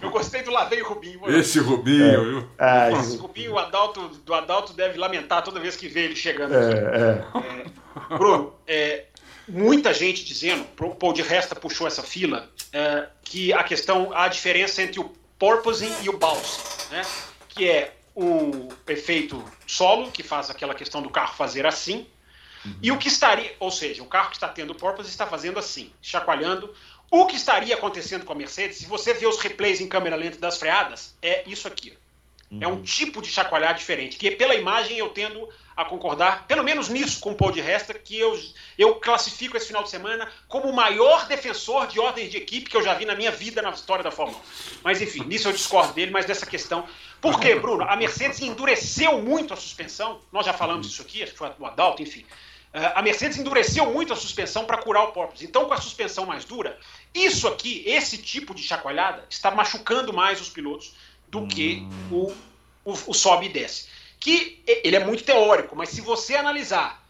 Eu gostei do ladeio Rubinho. Mano. Esse Rubinho, viu? Ah, Esse Rubinho, o Adalto, do Adalto deve lamentar toda vez que vê ele chegando. É, Bruno, muita gente dizendo, o Paul de Resta puxou essa fila, que a questão, a diferença entre o porpoising e o bounce, né? que é o efeito solo, que faz aquela questão do carro fazer assim, uhum. e o que estaria, ou seja, o carro que está tendo porpoise está fazendo assim, chacoalhando. O que estaria acontecendo com a Mercedes, se você vê os replays em câmera lenta das freadas, é isso aqui. Uhum. É um uhum. tipo de chacoalhar diferente, que pela imagem eu tendo a concordar, pelo menos nisso, com o Paul de Resta, que eu, eu classifico esse final de semana como o maior defensor de ordens de equipe que eu já vi na minha vida na história da Fórmula 1. Mas enfim, nisso eu discordo dele, mas dessa questão. Por quê, Bruno? A Mercedes endureceu muito a suspensão, nós já falamos disso aqui, acho que foi o Adalto, enfim. Eh, a Mercedes endureceu muito a suspensão para curar o porpoise. Então, com a suspensão mais dura, isso aqui, esse tipo de chacoalhada, está machucando mais os pilotos do que o, o, o sobe e desce que ele é muito teórico, mas se você analisar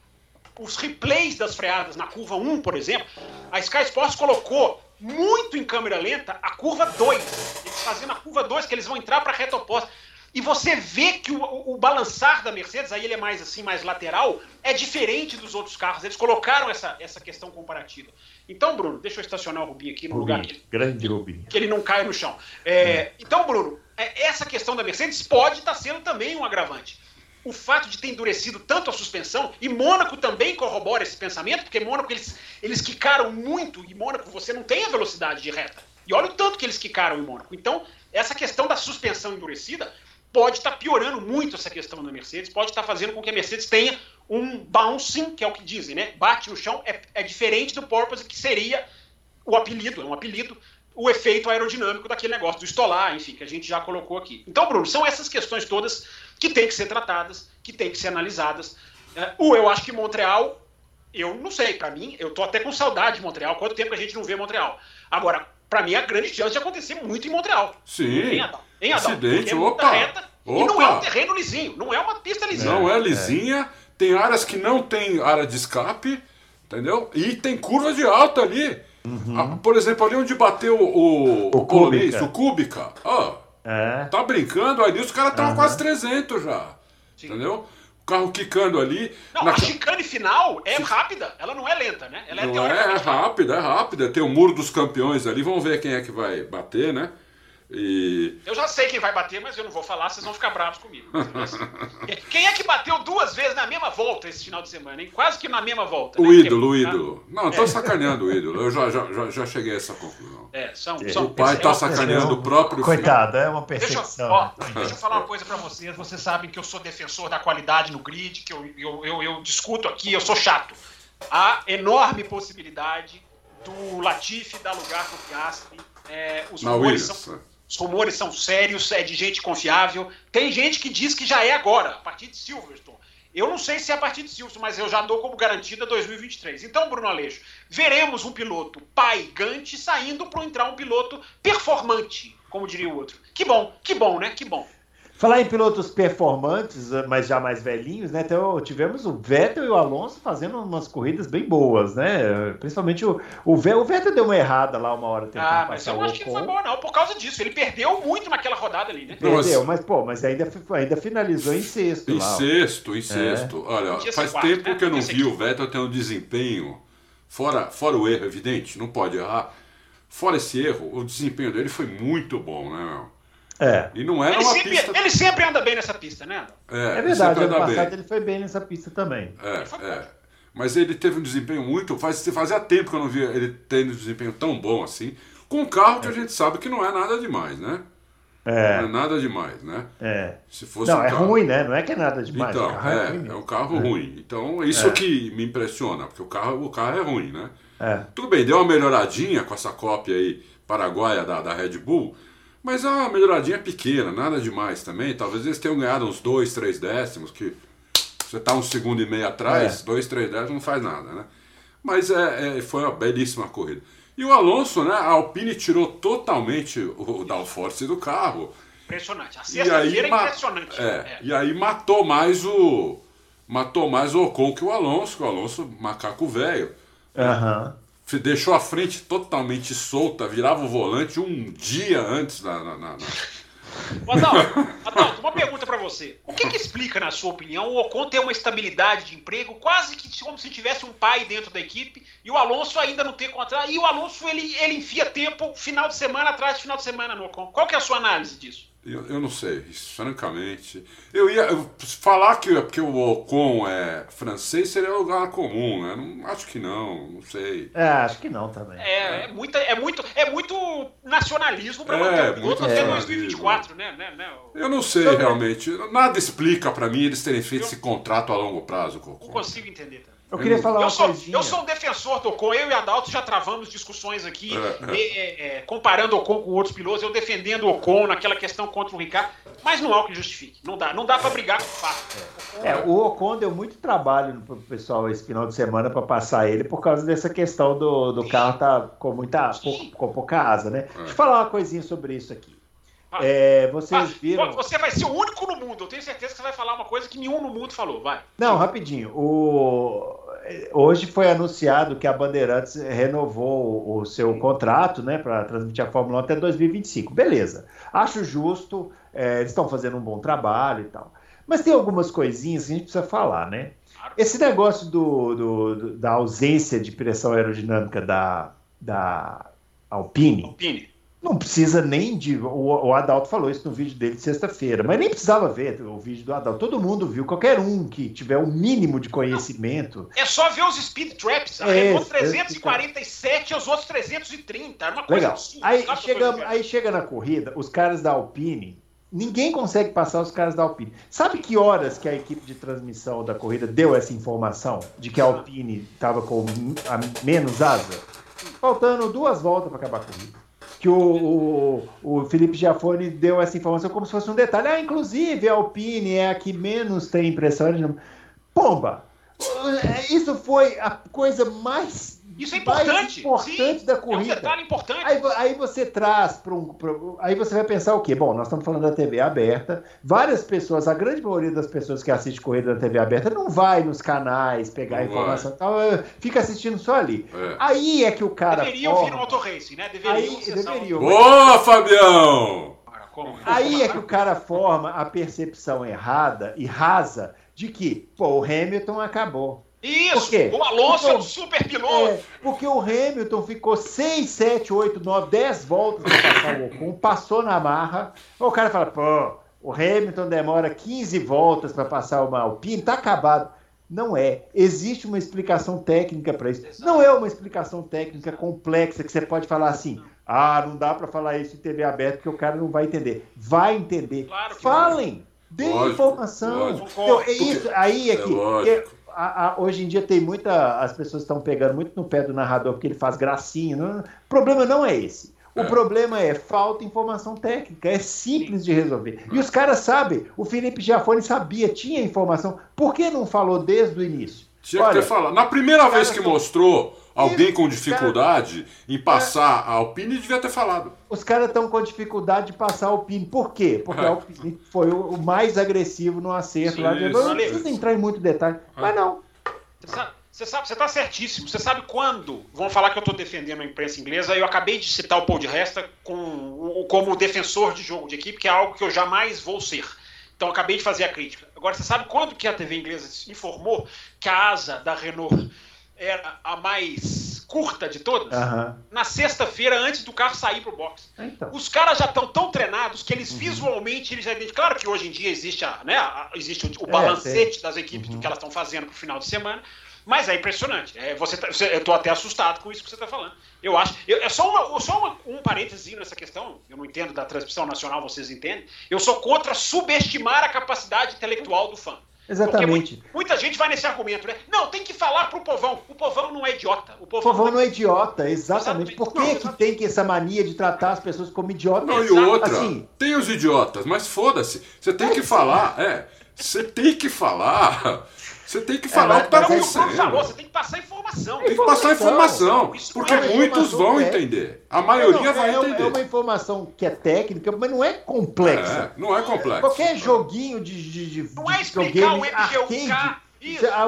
os replays das freadas na curva 1, por exemplo, a Sky Sports colocou muito em câmera lenta a curva 2. Eles fazendo a curva 2, que eles vão entrar para a reta oposta. E você vê que o, o, balançar da Mercedes, aí ele é mais assim, mais lateral, é diferente dos outros carros. Eles colocaram essa, essa questão comparativa. Então, Bruno, deixa eu estacionar o Rubinho aqui no Rubinho, lugar que, grande Rubinho. que ele não caia no chão. É, é. Então, Bruno, é, essa questão da Mercedes pode estar tá sendo também um agravante o fato de ter endurecido tanto a suspensão, e Mônaco também corrobora esse pensamento, porque Mônaco eles, eles quicaram muito, e Mônaco você não tem a velocidade de reta. E olha o tanto que eles quicaram em Mônaco. Então, essa questão da suspensão endurecida pode estar tá piorando muito essa questão da Mercedes, pode estar tá fazendo com que a Mercedes tenha um bouncing, que é o que dizem, né? Bate no chão, é, é diferente do porpoise, que seria o apelido, é um apelido, o efeito aerodinâmico daquele negócio do estolar, enfim, que a gente já colocou aqui. Então, Bruno, são essas questões todas que têm que ser tratadas, que têm que ser analisadas. É, o eu acho que Montreal, eu não sei, para mim, eu tô até com saudade de Montreal. Quanto tempo que a gente não vê Montreal? Agora, para mim, a grande chance de acontecer muito em Montreal. Sim. Em Adão. Em Adão. Acidente, é opa. Reta, opa. E não é um terreno lisinho, não é uma pista lisinha. Não é lisinha, é. tem áreas que não tem área de escape, entendeu? E tem curva de alta ali. Uhum. Ah, por exemplo, ali onde bateu o, o, o Kubica. O Kubica. Ah, é. Tá brincando ali, os caras estão uhum. quase 300 já. Sim. Entendeu? O carro quicando ali. Não, na... a chicane final é rápida, ela não é lenta, né? Ela é não é, é rápida, é rápida. Tem o muro dos campeões ali, vamos ver quem é que vai bater, né? E... Eu já sei quem vai bater, mas eu não vou falar, vocês vão ficar bravos comigo. quem é que bateu duas vezes na mesma volta esse final de semana, hein? Quase que na mesma volta. O né? ídolo, o ídolo. Não, tô é. sacaneando o ídolo. Eu já, já, já cheguei a essa conclusão. É, são, é. são, o pai tá sacaneando o próprio Coitado, filho. é uma percepção. Deixa, ó, deixa eu falar uma coisa para vocês. Vocês sabem que eu sou defensor da qualidade no grid, que eu, eu, eu, eu discuto aqui, eu sou chato. Há enorme possibilidade do Latifi dar lugar pro Piastri. É, os rumores são os rumores são sérios, é de gente confiável. Tem gente que diz que já é agora, a partir de Silverstone. Eu não sei se é a partir de Silverstone, mas eu já dou como garantida 2023. Então, Bruno Aleixo, veremos um piloto pai Gante saindo para entrar um piloto performante, como diria o outro. Que bom, que bom, né? Que bom. Falar em pilotos performantes, mas já mais velhinhos, né? Então tivemos o Vettel e o Alonso fazendo umas corridas bem boas, né? Principalmente o, o, Vettel, o Vettel deu uma errada lá uma hora tentando ah, mas eu não acho que foi bom não, por causa disso. Ele perdeu muito naquela rodada ali, né? Perdeu, mas pô, mas ainda, ainda finalizou em sexto. Em lá, sexto, em é. sexto. Olha, faz quarto, tempo né? que eu não vi o Vettel ter um desempenho, fora, fora o erro evidente, não pode errar. Fora esse erro, o desempenho dele foi muito bom, né, meu? É. E não era ele uma sempre, pista. Ele sempre anda bem nessa pista, né? É, é verdade, ano passado bem. ele foi bem nessa pista também. É, é. Mas ele teve um desempenho muito. Faz, fazia tempo que eu não via ele tendo um desempenho tão bom assim. Com um carro que a gente sabe que não é nada demais, né? É. Não é nada demais, né? É. Se fosse não, um é carro... ruim, né? Não é que é nada demais. Então, é, é, é, um carro ruim. Então, isso é. que me impressiona, porque o carro, o carro é ruim, né? É. Tudo bem, deu uma melhoradinha com essa cópia aí paraguaia da, da Red Bull, mas é uma melhoradinha pequena, nada demais também. Talvez eles tenham ganhado uns dois, três décimos, que Você tá um segundo e meio atrás, é. dois, três décimos, não faz nada, né? Mas é, é, foi uma belíssima corrida. E o Alonso, né? A Alpine tirou totalmente o downforce do carro. Impressionante. A sexta-feira é impressionante. É, é, E aí matou mais o. Matou mais o Ocon que o Alonso, que o Alonso, macaco velho. Uhum deixou a frente totalmente solta, virava o volante um dia antes da. Na, na, na... Adalto, Adalto, uma pergunta para você. O que, que, explica, na sua opinião, o Ocon ter uma estabilidade de emprego quase que como se tivesse um pai dentro da equipe e o Alonso ainda não ter contrato? E o Alonso ele, ele enfia tempo final de semana atrás de final de semana no Ocon. Qual que é a sua análise disso? Eu, eu não sei, francamente. Eu ia eu, falar que porque o Ocon é francês seria lugar comum, né? Não, acho que não, não sei. É, acho que não também. É, é, muita, é, muito, é muito nacionalismo para manter é, o piloto até 2024, né, né, né? Eu não sei realmente. Nada explica para mim eles terem feito eu, esse contrato a longo prazo com o Ocon. Não consigo entender também. Eu queria falar eu uma sou, coisinha. Eu sou um defensor do Ocon. Eu e Adalto já travamos discussões aqui, é, é. É, comparando o Ocon com outros pilotos, eu defendendo o Ocon naquela questão contra o Ricardo. Mas não é o que justifique. Não dá, não dá para brigar com o fato. É, o Ocon deu muito trabalho pro pessoal esse final de semana para passar ele por causa dessa questão do, do carro tá com muita com pouca asa, né? Deixa eu falar uma coisinha sobre isso aqui. É, vocês viram. Você vai ser o único no mundo. Eu tenho certeza que você vai falar uma coisa que nenhum no mundo falou. Vai. Não, rapidinho. O... Hoje foi anunciado que a Bandeirantes renovou o seu contrato né, para transmitir a Fórmula 1 até 2025. Beleza. Acho justo. É, eles estão fazendo um bom trabalho e tal. Mas tem algumas coisinhas que a gente precisa falar, né? Esse negócio do, do, do da ausência de pressão aerodinâmica da, da Alpine. Alpine não precisa nem de. O, o Adalto falou isso no vídeo dele de sexta-feira, mas nem precisava ver o vídeo do Adalto. Todo mundo viu, qualquer um que tiver o mínimo de conhecimento. É só ver os speed traps. A é, Renault 347 e os outros 330. É uma coisa Legal. aí, chega, aí chega na corrida, os caras da Alpine. Ninguém consegue passar os caras da Alpine. Sabe que horas que a equipe de transmissão da corrida deu essa informação de que a Alpine estava com a menos asa? Faltando duas voltas para acabar a corrida que o, o, o, Felipe Giafone deu essa informação como se fosse um detalhe. Ah, inclusive a Alpine é a que menos tem impressão. Pomba! Isso foi a coisa mais isso é importante. importante Sim, da corrida. É um detalhe importante. Aí, aí você traz para um. Pra, aí você vai pensar o quê? Bom, nós estamos falando da TV aberta. Várias pessoas, a grande maioria das pessoas que assistem corrida da TV aberta não vai nos canais pegar não informação e tal, eh, fica assistindo só ali. É. Aí é que o cara. Deveriam forma... vir no Auto Racing, né? Deveriam. Aí, deveriam. Boa, Fabião! Aí é que o cara forma a percepção errada e rasa de que, pô, o Hamilton acabou. Isso! O Alonso porque, é um super piloto! É, porque o Hamilton ficou 6, 7, 8, 9, 10 voltas para passar o Ocon, passou na marra. O cara fala, pô, o Hamilton demora 15 voltas para passar uma Alpine, tá acabado. Não é. Existe uma explicação técnica para isso. Não é uma explicação técnica complexa que você pode falar assim. Ah, não dá para falar isso em TV aberta porque o cara não vai entender. Vai entender. Claro Falem. Dê informação. Lógico. Então, é isso. Aí é, é que a, a, hoje em dia tem muita. As pessoas estão pegando muito no pé do narrador porque ele faz gracinha. Não, o problema não é esse. O é. problema é falta de informação técnica. É simples de resolver. E os caras sabem. O Felipe Giafone sabia, tinha informação. Por que não falou desde o início? Tinha Olha, que ter falado. Na primeira vez que mostrou alguém com dificuldade em passar a Alpine, devia ter falado. Os caras estão com dificuldade de passar a Alpine. Por quê? Porque a Alpine foi o mais agressivo no acerto. Sim, lá de... Não precisa entrar em muito detalhe. Mas não. Você sabe, você está certíssimo. Você sabe quando vão falar que eu estou defendendo a imprensa inglesa? Eu acabei de citar o Paul de Resta com, como defensor de jogo de equipe, que é algo que eu jamais vou ser. Então acabei de fazer a crítica. Agora, você sabe quando que a TV inglesa informou que a asa da Renault era a mais curta de todas, uhum. na sexta-feira, antes do carro sair pro box. Então. Os caras já estão tão treinados que eles uhum. visualmente eles já Claro que hoje em dia existe, a, né, a, existe o, o é, balancete das equipes uhum. do que elas estão fazendo pro final de semana. Mas é impressionante. É, você, tá, você eu tô até assustado com isso que você está falando. Eu acho. Eu, é só, uma, só uma, um parênteses nessa questão. Eu não entendo da transmissão nacional, vocês entendem. Eu sou contra subestimar a capacidade intelectual do fã. Exatamente. Muita, muita, gente vai nesse argumento, né? Não, tem que falar pro povão. O povão não é idiota. O povão, povão não é idiota, exatamente. Por que, não, que tem que essa mania de tratar as pessoas como idiotas? Não, e outra, assim, tem os idiotas, mas foda-se. Você tem é, que falar, é. você tem que falar. Você tem que falar é, o que está acontecendo. Falou, você tem que passar informação. Tem que passar informação. porque é muitos vão é. entender. A maioria não, vai é, entender. É uma informação que é técnica, mas não é complexa. É, não é complexa. Qualquer joguinho de, de, de, não é explicar o MGUK.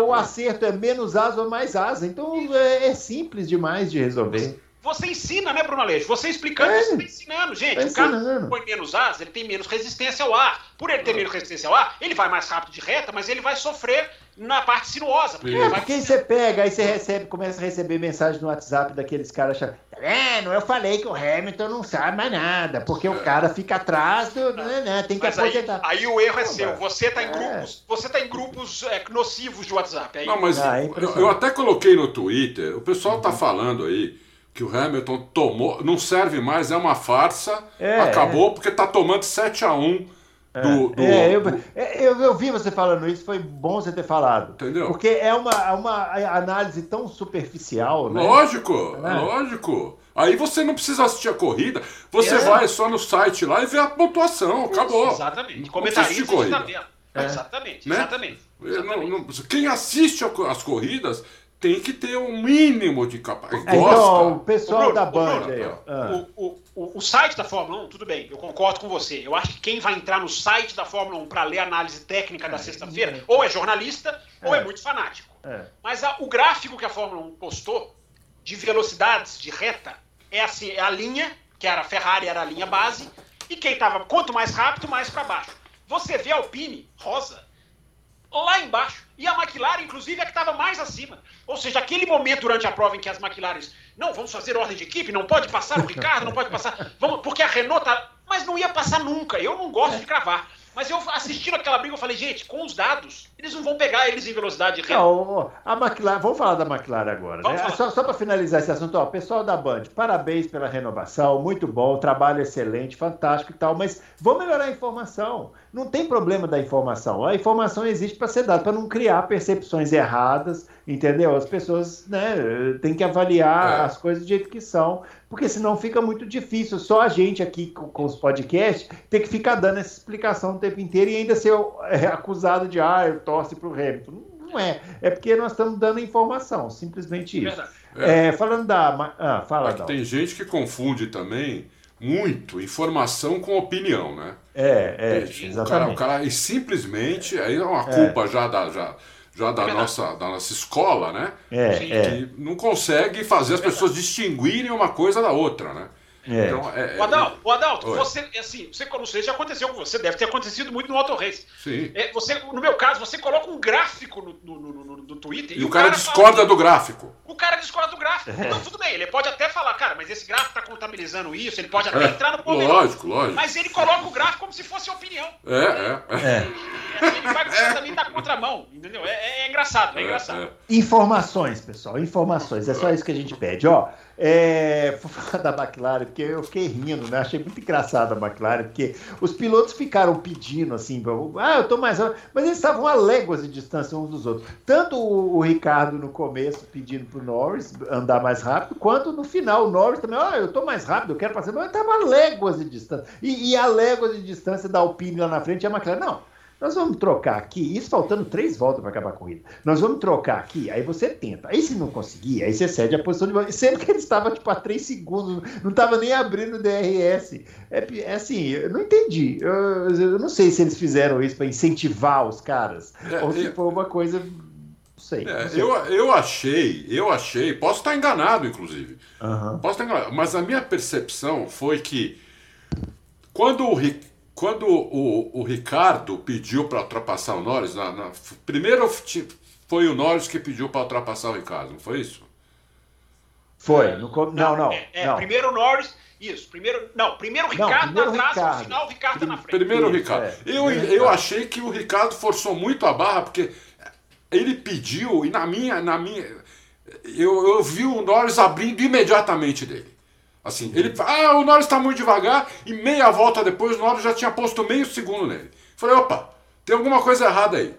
O acerto é menos asa ou mais asa. Então é, é simples demais de resolver. Você ensina, né, Bruno Aleixo? Você explicando, é, você está ensinando. Gente, tá o cara põe menos asa, ele tem menos resistência ao ar. Por ele ter menos resistência ao ar, ele vai mais rápido de reta, mas ele vai sofrer na parte sinuosa. Porque, é, porque você pega, aí você recebe, começa a receber mensagem no WhatsApp daqueles caras achando, tá vendo? Eu falei que o Hamilton não sabe mais nada, porque o cara fica atrás do. Né, né, tem que mas aposentar. Aí, aí o erro é seu. Você está em é. grupos, você tá em grupos é, nocivos de WhatsApp. Aí... Não, mas ah, é eu, eu, até coloquei no Twitter, o pessoal está falando aí que o Hamilton tomou, não serve mais, é uma farsa, é, acabou é. porque está tomando 7 a 1 é. do, do, é, eu, é, eu, eu, vi você falando isso, foi bom você ter falado. Entendeu? Porque é uma, uma análise tão superficial, né? Lógico, é. lógico. Aí você não precisa assistir a corrida, você é. vai só no site lá e vê a pontuação, acabou. Exatamente. Comentarista de corrida. Tá exatamente, né? exatamente. exatamente. Não, não, quem assiste as corridas tem que ter um mínimo de capacidade. É, então, o pessoal o Bruno, da Band aí, ó. Ah. O, o, o, site da Fórmula 1, tudo bem, eu concordo com você. Eu acho que quem vai entrar no site da Fórmula 1 para ler a análise técnica da é, sexta-feira, ou é jornalista, é. ou é muito fanático. É. Mas a, o gráfico que a Fórmula 1 postou, de velocidades, de reta, é assim, é a linha, que era a Ferrari, era a linha base, e quem estava quanto mais rápido, mais para baixo. Você vê a Alpine, rosa, lá embaixo. E a McLaren, inclusive, é que estava mais acima. Ou seja, aquele momento durante a prova em que as McLarens, não, vamos fazer ordem de equipe, não pode passar o Ricardo, não pode passar, vamos, porque a Renault tá. Mas não ia passar nunca. Eu não gosto de cravar. Mas eu assistindo aquela briga, eu falei, gente, com os dados, eles não vão pegar eles em velocidade real. Não, a McLaren, vamos falar da McLaren agora, né? Só, só para finalizar esse assunto, ó, pessoal da Band, parabéns pela renovação, muito bom, trabalho excelente, fantástico e tal, mas vamos melhorar a informação. Não tem problema da informação. A informação existe para ser dada, para não criar percepções erradas, entendeu? As pessoas né, têm que avaliar é. as coisas do jeito que são, porque senão fica muito difícil. Só a gente aqui com, com os podcasts tem que ficar dando essa explicação o tempo inteiro e ainda ser é, acusado de, ah, eu torce para o Hamilton. Não é. É porque nós estamos dando informação, simplesmente isso. É. É, falando da. Ah, fala, é Tem gente que confunde também muito informação com opinião, né? É, é, exatamente. O cara, o cara, e simplesmente, aí é uma culpa é. já da. Já, já da, nossa, da nossa escola, né? É, que, é. não consegue fazer as pessoas distinguirem uma coisa da outra, né? É. Então, é, o Adalto, o Adalto você, assim, você, não sei se aconteceu com você, deve ter acontecido muito no Auto Race. Sim. É, você, no meu caso, você coloca um gráfico no, no, no, no Twitter e, e o cara, cara discorda fala, do gráfico. O cara discorda do gráfico. É. Então, tudo bem, ele pode até falar, cara, mas esse gráfico está contabilizando isso, ele pode até é. entrar no problema. Lógico, lógico. Mas ele coloca o gráfico como se fosse opinião. É, é. é. Assim, ele vai também dar contramão, entendeu? É, é engraçado, é, engraçado. Informações, pessoal, informações. É só isso que a gente pede. Ó, é, da McLaren, porque eu fiquei rindo, né? Achei muito engraçado a McLaren, porque os pilotos ficaram pedindo assim, ah, eu tô mais. Mas eles estavam a léguas de distância uns dos outros. Tanto o, Ricardo no começo pedindo pro Norris andar mais rápido, quanto no final o Norris também, ah, eu tô mais rápido, eu quero passar, mas estava a léguas de distância. E, e a léguas de distância da Alpine lá na frente a McLaren, não. Nós vamos trocar aqui, isso faltando três voltas para acabar a corrida. Nós vamos trocar aqui, aí você tenta. Aí se não conseguir, aí você cede a posição de Sendo que ele estava tipo a três segundos, não estava nem abrindo o DRS. É, é, assim, eu não entendi. Eu, eu, não sei se eles fizeram isso para incentivar os caras, é, ou se foi uma coisa. Não sei, é, não sei. Eu, eu achei, eu achei, posso estar enganado, inclusive. Uhum. Posso estar enganado, mas a minha percepção foi que quando o Ricardo quando o, o Ricardo pediu para ultrapassar o Norris, na, na, primeiro foi o Norris que pediu para ultrapassar o Ricardo, não foi isso? Foi. No, não, não. É, é não. primeiro o Norris. Isso, primeiro. Não, primeiro o Ricardo não, primeiro atrás, Ricardo. no final o Ricardo tá na frente. Primeiro o Ricardo. É, eu, eu achei que o Ricardo forçou muito a barra, porque ele pediu, e na minha. Na minha eu, eu vi o Norris abrindo imediatamente dele. Assim, ele ah, o Norris está muito devagar e meia volta depois o Norris já tinha posto meio segundo nele. Falei, opa, tem alguma coisa errada aí.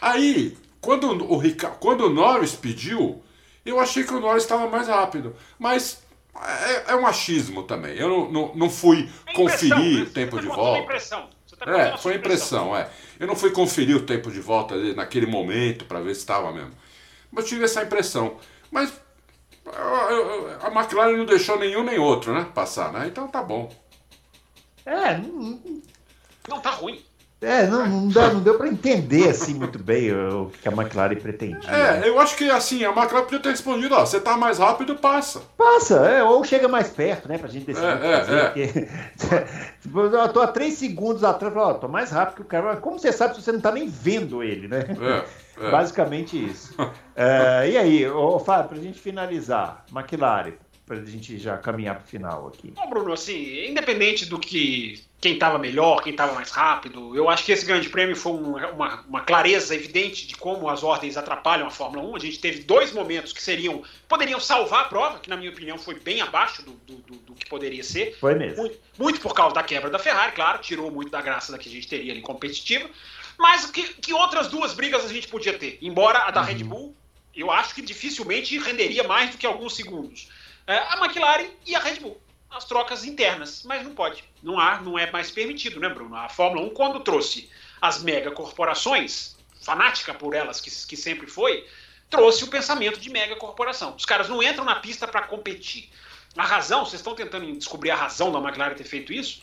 Aí, quando o, quando o Norris pediu, eu achei que o Norris estava mais rápido. Mas é, é, um achismo também. Eu não, não, não fui é conferir o tempo de volta. Impressão. Tá é, foi impressão, é. Eu não fui conferir o tempo de volta naquele momento para ver se estava mesmo. Mas tive essa impressão. Mas a McLaren não deixou nenhum nem outro, né? Passar, né? Então tá bom. É, não, não tá ruim. É, não, não, deu, não deu para entender assim muito bem o que a McLaren pretendia. É, eu acho que assim, a McLaren podia ter respondido, ó, você tá mais rápido, passa. Passa, é, ou chega mais perto, né, pra gente decidir. É, é, fazer, é. Porque... eu tô a três segundos atrás, ó, tô mais rápido que o cara. Como você sabe se você não tá nem vendo ele, né? É, é. Basicamente isso. é, e aí, ô, Fábio, pra gente finalizar, McLaren, para a gente já caminhar para o final aqui. Bom, Bruno, assim, independente do que quem estava melhor, quem estava mais rápido, eu acho que esse grande prêmio foi uma, uma, clareza evidente de como as ordens atrapalham a Fórmula 1. A gente teve dois momentos que seriam poderiam salvar a prova, que na minha opinião foi bem abaixo do, do, do, do que poderia ser. Foi mesmo. Muito, muito, por causa da quebra da Ferrari, claro, tirou muito da graça da que a gente teria ali competitiva. Mas que, que outras duas brigas a gente podia ter? Embora a da uhum. Red Bull, eu acho que dificilmente renderia mais do que alguns segundos é, a McLaren e a Red Bull. As trocas internas, mas não pode. Não há, não é mais permitido, né, Bruno? A Fórmula 1, quando trouxe as megacorporações, fanática por elas, que, que sempre foi, trouxe o pensamento de megacorporação. Os caras não entram na pista para competir. A razão, vocês estão tentando descobrir a razão da McLaren ter feito isso?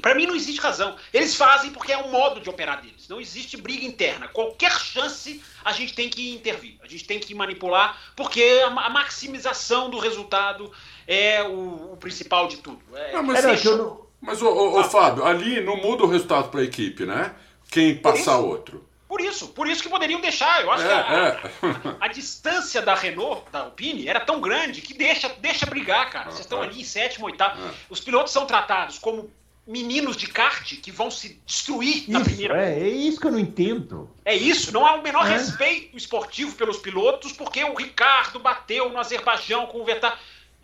Para mim não existe razão. Eles fazem porque é o modo de operar deles. Não existe briga interna. Qualquer chance a gente tem que intervir. A gente tem que manipular porque a maximização do resultado é o, o principal de tudo. É, não, mas, é, não... mas o, o, o, Fábio, ali não muda o resultado para a equipe, né? Quem passar outro. Por isso, por isso que poderiam deixar. Eu acho é, que a, é. a, a, distância da Renault, da Alpine, era tão grande que deixa, deixa brigar, cara. Vocês estão é. ali em sétimo, oitavo. É. Os pilotos são tratados como meninos de kart que vão se destruir isso, na primeira. É, é isso que eu não entendo. É isso, não há o menor é. respeito esportivo pelos pilotos, porque o Ricardo bateu no Azerbaijão com o Vettel.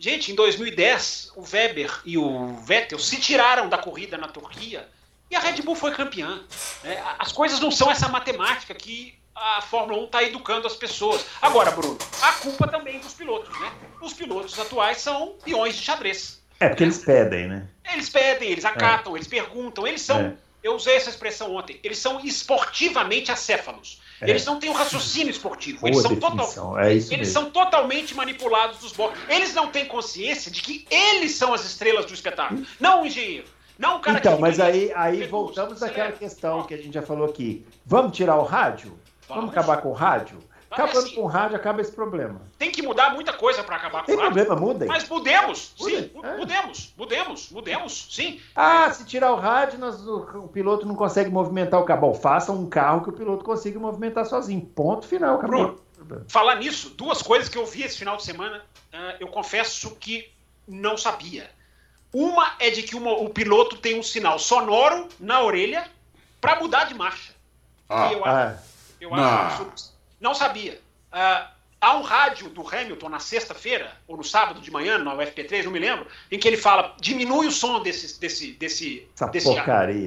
Gente, em 2010, o Weber e o Vettel se tiraram da corrida na Turquia e a Red Bull foi campeã. É, as coisas não são essa matemática que a Fórmula 1 está educando as pessoas. Agora, Bruno, a culpa também dos pilotos, né? Os pilotos atuais são peões de xadrez. É porque eles pedem, né? Eles pedem, eles acatam, é. eles perguntam, eles são. É. Eu usei essa expressão ontem. Eles são esportivamente acéfalos. É. Eles não têm um raciocínio esportivo. Eles, são, total... é eles são totalmente manipulados dos blocos. Eles não têm consciência de que eles são as estrelas do espetáculo, não o engenheiro. Não o cara então, que mas aí, aí voltamos àquela questão que a gente já falou aqui. Vamos tirar o rádio? Vamos acabar com o rádio? Acabando assim, com o rádio, acaba esse problema. Tem que mudar muita coisa para acabar com o rádio. Tem problema, mudem. Mas mudemos, mudem. sim, é. mudemos, mudemos, mudemos, sim. Ah, se tirar o rádio, nós, o, o, piloto não consegue movimentar o cabo. Faça um carro que o piloto consiga movimentar sozinho. Ponto final, acabou. Bruno, falar nisso, duas coisas que eu vi esse final de semana, uh, eu confesso que não sabia. Uma é de que uma, o piloto tem um sinal sonoro na orelha para mudar de marcha. Ah, eu, ah, eu acho não sabia. Uh, há um rádio do Hamilton na sexta-feira, ou no sábado de manhã, na UFP3, não me lembro, em que ele fala: diminui o som desse, desse, desse, desse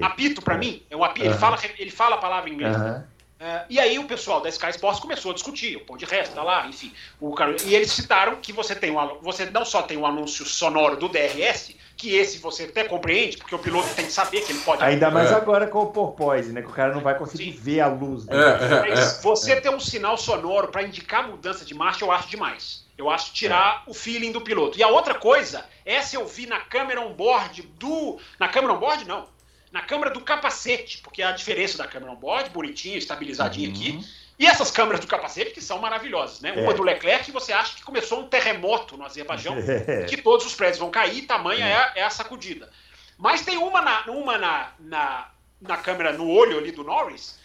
apito para é. mim. É um apito, uhum. ele, fala, ele fala a palavra em inglês. Uhum. Uh, e aí o pessoal da Sky Sports começou a discutir, o pão de resto, tá lá, enfim. O, e eles citaram que você tem um, você não só tem o um anúncio sonoro do DRS, que esse você até compreende, porque o piloto tem que saber que ele pode. Ainda mais é. agora com o porpoise, né? Que o cara não vai conseguir Sim. ver a luz. Né? É, é, Mas você ter um sinal sonoro para indicar mudança de marcha, eu acho demais. Eu acho tirar o feeling do piloto. E a outra coisa, essa eu vi na câmera on-board do. Na câmera on-board, não. Na câmera do capacete, porque é a diferença da câmera on-board, bonitinho, estabilizadinho uhum. aqui e essas câmeras do capacete que são maravilhosas, né? É. Uma do Leclerc, você acha que começou um terremoto no Azerbaijão, é. que todos os prédios vão cair, tamanha é, é a sacudida. Mas tem uma na, uma na, na, na câmera no olho ali do Norris,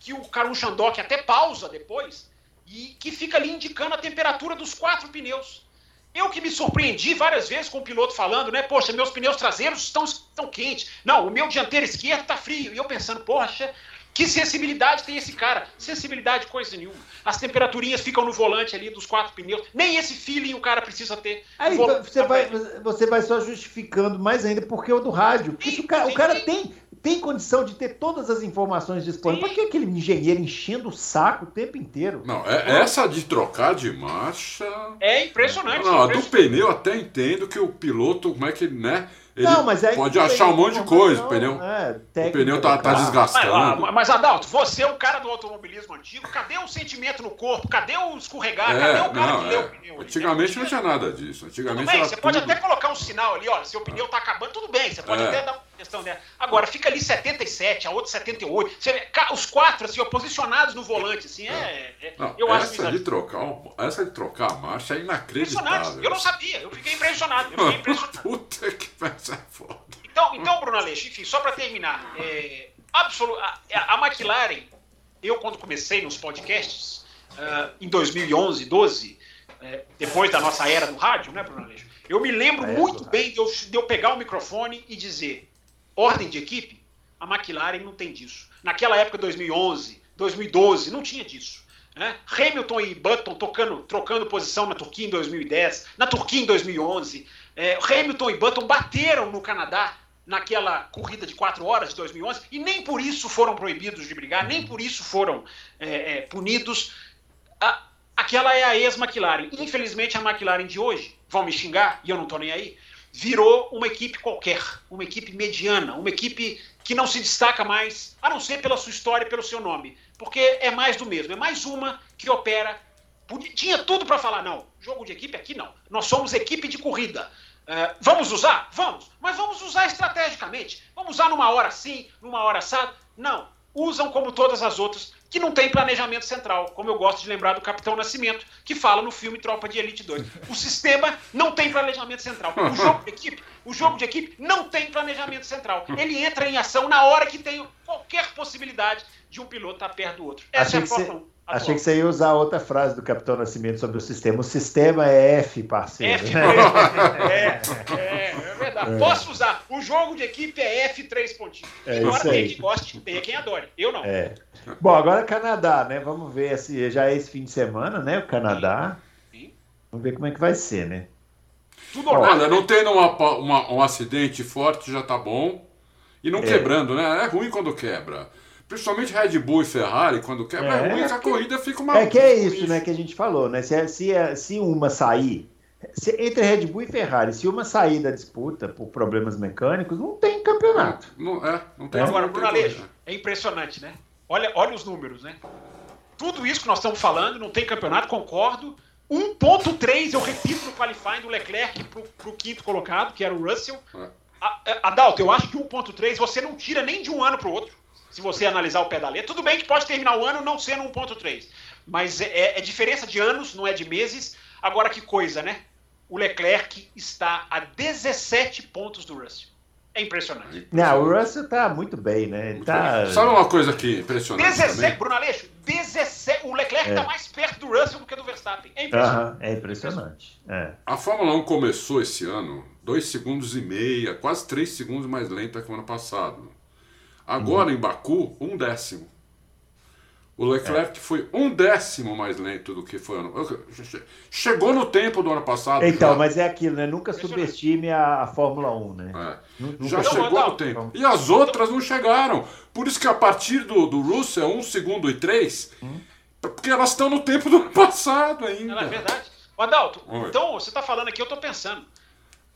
que o Karun Chandok até pausa depois, e que fica ali indicando a temperatura dos quatro pneus. Eu que me surpreendi várias vezes com o piloto falando, né? Poxa, meus pneus traseiros estão, estão quentes. Não, o meu dianteiro esquerdo está frio. E eu pensando, poxa, que sensibilidade tem esse cara? Sensibilidade, coisa nenhuma. As temperaturinhas ficam no volante ali dos quatro pneus. Nem esse feeling o cara precisa ter. Aí você, vai, você vai só justificando mais ainda porque é o do rádio. Porque sim, o cara, sim, o cara tem tem condição de ter todas as informações disponíveis. Por que aquele engenheiro enchendo o saco o tempo inteiro? Não, é, essa de trocar de marcha. É impressionante. Não, é impressionante. do pneu até entendo que o piloto, como é que, né? Ele não, mas pode achar um monte de coisa. O pneu, é, o pneu tá, tá desgastando. Mas, mas, Adalto, você é um cara do automobilismo antigo. Cadê o sentimento no corpo? Cadê o escorregar? É, cadê o cara não, que é. o pneu? Antigamente não tinha nada disso. Antigamente tudo bem, você tudo... pode até colocar um sinal ali, olha, seu pneu tá acabando, tudo bem. Você pode é. até dar uma questão dela. Agora, fica ali 77, a outra 78. Você vê, os quatro, assim, posicionados no volante, assim, é. é não, eu essa acho de trocar, essa de trocar a marcha é inacreditável. Eu não sabia, eu fiquei impressionado. Eu fiquei impressionado. Puta que peça foda. Então, então, Bruno Aleixo, enfim, só para terminar, é, absolu a, a, McLaren, eu quando comecei nos podcasts, uh, em 2011, 12, é, depois da nossa era do rádio, né, Bruno Aleixo? Eu me lembro muito bem de eu, de eu pegar o microfone e dizer, ordem de equipe, a McLaren não tem disso. Naquela época, 2011, 2012, não tinha disso. Né? Hamilton e Button tocando, trocando posição na Turquia em 2010, na Turquia em 2011. É, Hamilton e Button bateram no Canadá naquela corrida de quatro horas de 2011 e nem por isso foram proibidos de brigar, nem por isso foram é, é, punidos. A, aquela é a ex-McLaren. Infelizmente, a McLaren de hoje, vão me xingar e eu não estou nem aí, virou uma equipe qualquer, uma equipe mediana, uma equipe que não se destaca mais, a não ser pela sua história e pelo seu nome, porque é mais do mesmo, é mais uma que opera. Tinha tudo para falar, não, jogo de equipe aqui não. Nós somos equipe de corrida. É, vamos usar? Vamos, mas vamos usar estrategicamente. Vamos usar numa hora sim, numa hora assado? Não. Usam como todas as outras, que não tem planejamento central, como eu gosto de lembrar do Capitão Nascimento, que fala no filme Tropa de Elite 2. O sistema não tem planejamento central. O jogo de equipe, o jogo de equipe não tem planejamento central. Ele entra em ação na hora que tem qualquer possibilidade de um piloto estar perto do outro. Essa Achei é a Fórmula 1. Achei que você ia usar outra frase do Capitão Nascimento sobre o sistema. O sistema é F, parceiro. F, é, é, é verdade. É. Posso usar. O jogo de equipe é F3 pontinhos. É Embora tem quem goste, tem quem adore. Eu não. É. Bom, agora Canadá, né? Vamos ver se já é esse fim de semana, né? O Canadá. Sim. Sim. Vamos ver como é que vai ser, né? Tudo Olha, não tendo uma, uma, um acidente forte já tá bom. E não é. quebrando, né? É ruim quando quebra. Principalmente Red Bull e Ferrari, quando quebra, é, é ruim, é a corrida fica uma. É que é isso, né, que a gente falou, né? Se, se, se uma sair. Se, entre Red Bull e Ferrari, se uma sair da disputa por problemas mecânicos, não tem campeonato. Não, não é, não tem. É. Agora, Bruno Aleixo, é impressionante, né? Olha, olha os números, né? Tudo isso que nós estamos falando, não tem campeonato, concordo. 1.3, eu repito, no qualifying do Leclerc para o quinto colocado, que era o Russell. É. Adalto, eu acho que 1.3 você não tira nem de um ano para o outro se você analisar o pé da letra. Tudo bem que pode terminar o ano não sendo 1.3, mas é, é, é, diferença de anos, não é de meses. Agora que coisa, né? O Leclerc está a 17 pontos do Russell. É impressionante. Não, o Russell tá muito bem, né? tá... Sabe uma coisa que impressionante 17, também? Bruno Aleixo, 17, o Leclerc está é. mais perto do Russell do que do Verstappen. É impressionante. é impressionante. É. A Fórmula 1 começou esse ano 2 segundos e meia, quase 3 segundos mais lenta que o ano passado. Agora uhum. em Baku, um décimo. O Leclerc é. foi um décimo mais lento do que foi ano. Chegou no tempo do ano passado. Então, já. mas é aquilo, né? Nunca subestime a, a Fórmula 1, né? É. Já chegou não, no tempo. E as outras não chegaram. Por isso que a partir do, do Russell, um segundo e três, hum. porque elas estão no tempo do ano passado ainda. é verdade. Adalto, Oi. então você está falando aqui, eu estou pensando.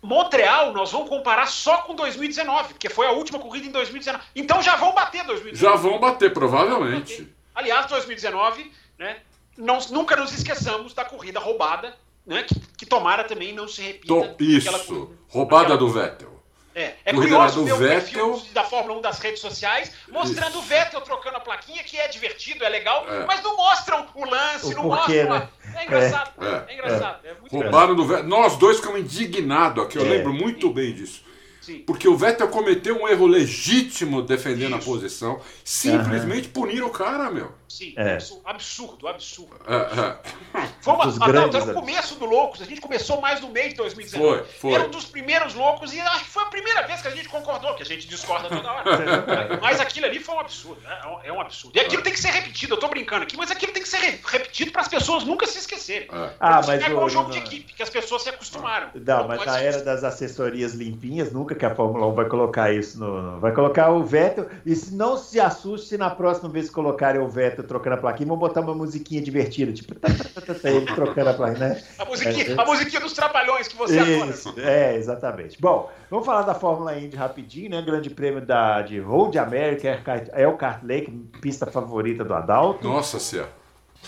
Montreal, nós vamos comparar só com 2019, porque foi a última corrida em 2019. Então já vão bater 2019. Já vão bater, provavelmente. Aliás, 2019, né? Não, nunca nos esqueçamos da corrida roubada, né? Que, que tomara também não se repita. Tô, isso, roubada aquela... do Vettel. É, é curioso ver o Vettel... da Fórmula 1 das redes sociais mostrando Isso. o Vettel trocando a plaquinha, que é divertido, é legal, é. mas não mostram o lance, o não porquê, mostram. Né? A... É engraçado, é, é engraçado. É. Roubaram do Vettel. Nós dois ficamos indignados aqui, eu é. lembro muito bem disso. Sim. Porque o Vettel cometeu um erro legítimo defendendo Isso. a posição. Simplesmente uhum. punir o cara, meu. Sim, é. absurdo, absurdo. É, é. Foi uma, ah, não, era o começo do Loucos. A gente começou mais no mês de 2019. Foi, foi. Era um dos primeiros loucos e acho que foi a primeira vez que a gente concordou, que a gente discorda toda hora. mas aquilo ali foi um absurdo, né? É um absurdo. E aquilo tem que ser repetido, eu tô brincando aqui, mas aquilo tem que ser repetido para as pessoas nunca se esquecerem. É. Ah, mas é igual o jogo não, de equipe, que as pessoas se acostumaram. Não, não mas na era das assessorias limpinhas nunca que a Fórmula 1 vai colocar isso no. Vai colocar o Vettel. E se não se assuste se na próxima vez colocarem o Vettel trocando a plaquinha, vão botar uma musiquinha divertida, tipo, tá, tá, tá, tá, ele trocando a plaquinha, né? A musiquinha, é, a musiquinha dos trapalhões que você isso, adora. É, exatamente. Bom, vamos falar da Fórmula Indy rapidinho, né? Grande prêmio da, de Road America, é o Kart Lake, pista favorita do Adalto. Nossa senhora.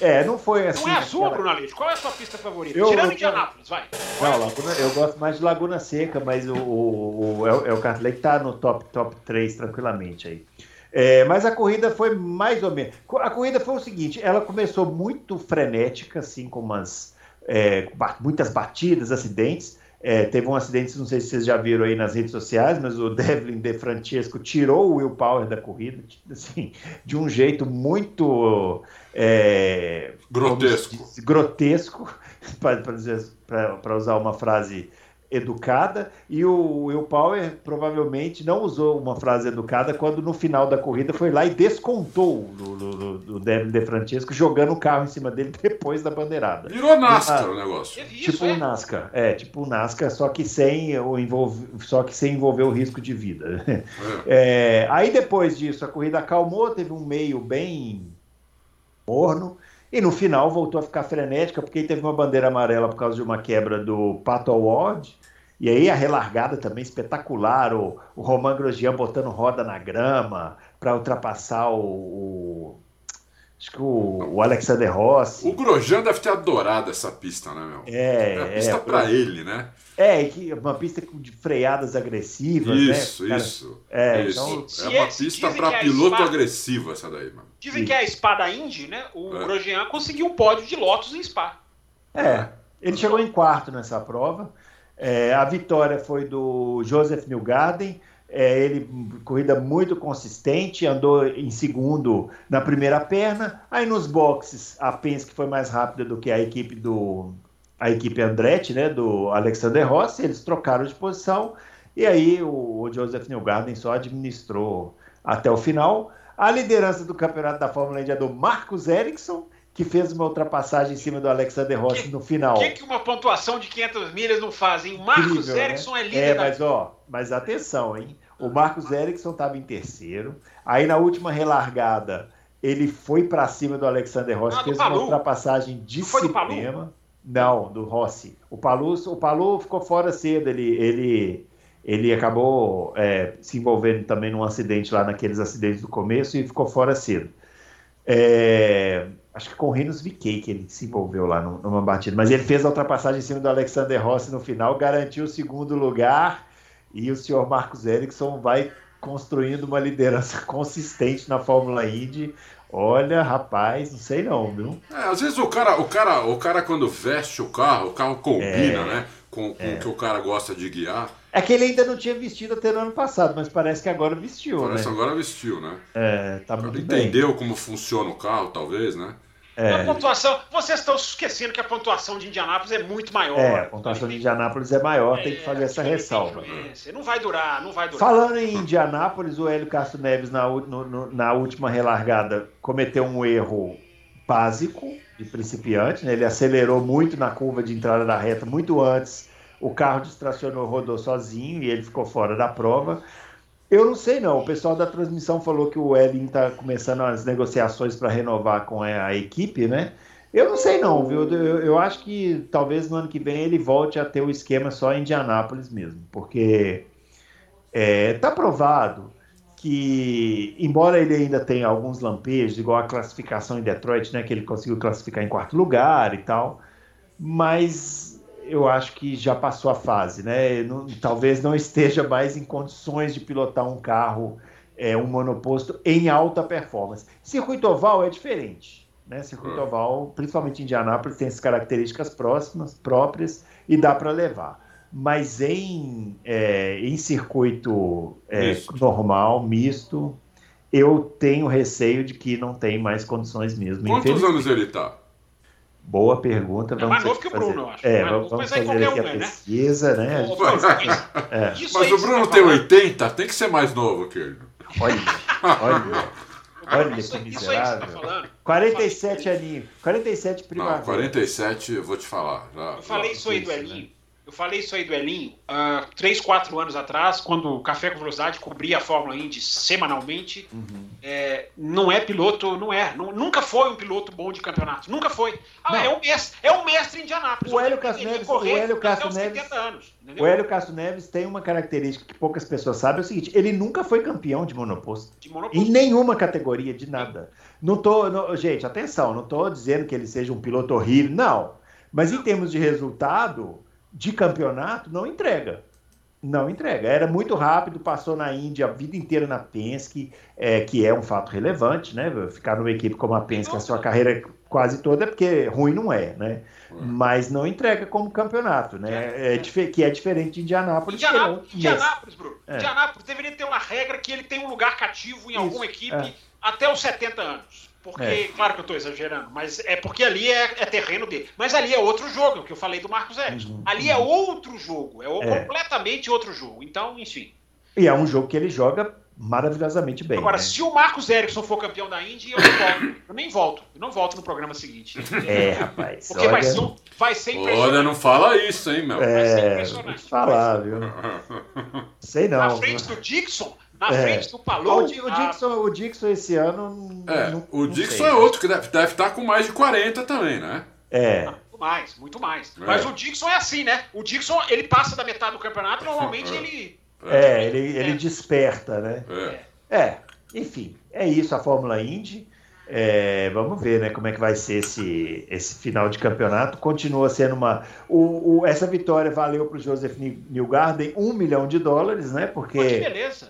É, não foi assim. Não é a sua, Bruno Aleixo? Qual é a sua pista favorita? Eu, Tirando Indianápolis, vai. Não, Laguna, eu gosto mais de Laguna Seca, mas o, o, o, é, o Kart Lake tá no top, top 3 tranquilamente aí. É, mas a corrida foi mais ou menos. A corrida foi o seguinte: ela começou muito frenética, assim, com umas, é, muitas batidas, acidentes. É, teve um acidente, não sei se vocês já viram aí nas redes sociais, mas o Devlin De Francesco tirou o Will Power da corrida, assim, de um jeito muito é, grotesco. grotesco, para usar uma frase educada e o Will Power provavelmente não usou uma frase educada quando no final da corrida foi lá e descontou o Devin De Francesco jogando o carro em cima dele depois da bandeirada. Virou NASCAR ah, o negócio. Tipo o é? NASCAR, é, tipo o NASCAR, só que sem o envolve, só que sem envolver o risco de vida. É. É, aí depois disso a corrida acalmou, teve um meio bem morno. E no final voltou a ficar frenética, porque teve uma bandeira amarela por causa de uma quebra do Pato Award. E aí a relargada também espetacular, o, o Roman Grosjean botando roda na grama para ultrapassar o, o, Acho que o, o, Alexander Rossi. O Grosjean deve ter adorado essa pista, né, meu? É. É a pista é, para ele, né? É, que uma pista de freadas agressivas, isso, né? Isso, é, isso. Então, é uma pista para piloto espada... agressivo essa daí, mano. Dizem que é a espada Indy, né? O é. Grosjean conseguiu um pódio de Lotus em Spa. É, ele chegou em quarto nessa prova. É, a vitória foi do Joseph Newgarden. É, ele corrida muito consistente, andou em segundo na primeira perna. Aí nos boxes a Penske foi mais rápida do que a equipe do a equipe Andretti, né, do Alexander Rossi. Eles trocaram de posição e aí o, o Joseph Newgarden só administrou até o final. A liderança do campeonato da Fórmula Indy é do Marcos Ericsson que fez uma ultrapassagem em cima do Alexander Rossi que, no final. O que, que uma pontuação de 500 milhas não faz, hein? Marcos né? Ericsson né? é líder. É, da... mas ó, mas atenção, hein? O Marcos Ericsson estava em terceiro. Aí na última relargada, ele foi para cima do Alexander Rossi, ah, fez uma ultrapassagem de. Não, do Rossi. O Palu, o Palu ficou fora cedo, ele, ele, ele acabou é, se envolvendo também num acidente lá naqueles acidentes do começo e ficou fora cedo. É, acho que com o Renos Viquei que ele se envolveu lá numa batida, mas ele fez a ultrapassagem em cima do Alexander Rossi no final, garantiu o segundo lugar e o senhor Marcos Ericsson vai construindo uma liderança consistente na Fórmula Indy. Olha, rapaz, não sei não, viu? É, às vezes o cara, o cara, o cara quando veste o carro, o carro combina, é, né? Com, com é. o que o cara gosta de guiar. É que ele ainda não tinha vestido até no ano passado, mas parece que agora vestiu, parece né? agora vestiu, né? É, tá muito Entendeu bem. como funciona o carro, talvez, né? É. A pontuação, vocês estão esquecendo que a pontuação de Indianápolis é muito maior. É, a pontuação de Indianápolis é maior, é, tem que fazer essa ressalva. Não vai durar, não vai durar. Falando em Indianápolis, o Hélio Castro Neves, na, no, na última relargada, cometeu um erro básico de principiante, né? Ele acelerou muito na curva de entrada da reta, muito antes. O carro distracionou, rodou sozinho e ele ficou fora da prova. Eu não sei não. O pessoal da transmissão falou que o Elin está começando as negociações para renovar com a equipe, né? Eu não sei não, viu? Eu, eu, acho que talvez no ano que vem ele volte a ter o esquema só em Indianápolis mesmo, porque é, tá provado que, embora ele ainda tenha alguns lampejos, igual a classificação em Detroit, né, que ele conseguiu classificar em quarto lugar e tal, mas eu acho que já passou a fase, né? Não, talvez não esteja mais em condições de pilotar um carro, é, um monoposto em alta performance. Circuito oval é diferente, né? Circuito oval, principalmente em Indianápolis, tem essas características próximas, próprias e dá para levar. Mas em, é, em circuito é, misto. normal, misto, eu tenho receio de que não tem mais condições mesmo. Quantos anos ele está? Boa pergunta. Vamos é mais novo que o Bruno, eu acho. É, vamos, vamos fazer aqui um, a né? pesquisa, né? né? é. Mas o Bruno tá tem 80, tem que ser mais novo que ele. Olha, olha. Olha que miserável. Tá 47 aninhos. 47 primavera. Não, 47, eu vou te falar. Já, eu falei isso aí do Elinho. Eu falei isso aí do Elinho uh, três, quatro anos atrás, quando o Café com Velocidade cobria a Fórmula Indy semanalmente. Uhum. É, não é piloto, não é. nunca foi um piloto bom de campeonato. Nunca foi. Ah, é um mestre, é um mestre em Indianápolis. O Hélio Castro Neves, o Hélio Castro Neves, anos, o Hélio Castro Neves tem uma característica que poucas pessoas sabem, é o seguinte, ele nunca foi campeão de monoposto. De monoposto. Em nenhuma categoria, de nada. Não tô, não, gente, atenção, não estou dizendo que ele seja um piloto horrível, não. Mas em termos de resultado, de campeonato, não entrega. Não entrega. Era muito rápido, passou na Índia a vida inteira na Penske, é, que é um fato relevante, né? Ficar numa equipe como a Penske a sua carreira quase toda, é porque ruim não é, né? Mas não entrega como campeonato, né? É, é, que é diferente de Indianápolis. Indianápolis, Indianápolis Bruno. É. Indianápolis deveria ter uma regra que ele tem um lugar cativo em Isso, alguma equipe é. até os 70 anos. Porque, é. claro que eu estou exagerando, mas é porque ali é, é, terreno dele. Mas ali é outro jogo, que eu falei do Marcos Erickson. Uhum, ali é uhum. é outro jogo, é, é, completamente outro jogo. Então, enfim. E é um jogo que ele joga maravilhosamente bem. Agora, né? se o Marcos Erickson for campeão da Indy, eu não volto. Eu nem volto. Eu não volto no programa seguinte. É, rapaz. Porque olha... vai, ser, vai ser impressionante. Olha, não fala isso, hein, meu. É, vai ser impressionante. falar, viu? Sei não. Na frente do Dixon, na é. frente do Palou. O, o, Dixon, o Dixon esse ano. É, não, o Dixon é outro que deve, deve estar com mais de 40 também, né? É. Muito mais, muito mais. É. Mas o Dixon é assim, né? O Dixon, ele passa da metade do campeonato, normalmente ele. É, ele, ele desperta, né? É. é. Enfim, é isso a Fórmula Indy. É, vamos ver né, como é que vai ser esse, esse final de campeonato. Continua sendo uma. O, o essa vitória valeu para o Joseph Newgarden um milhão de dólares, né? Porque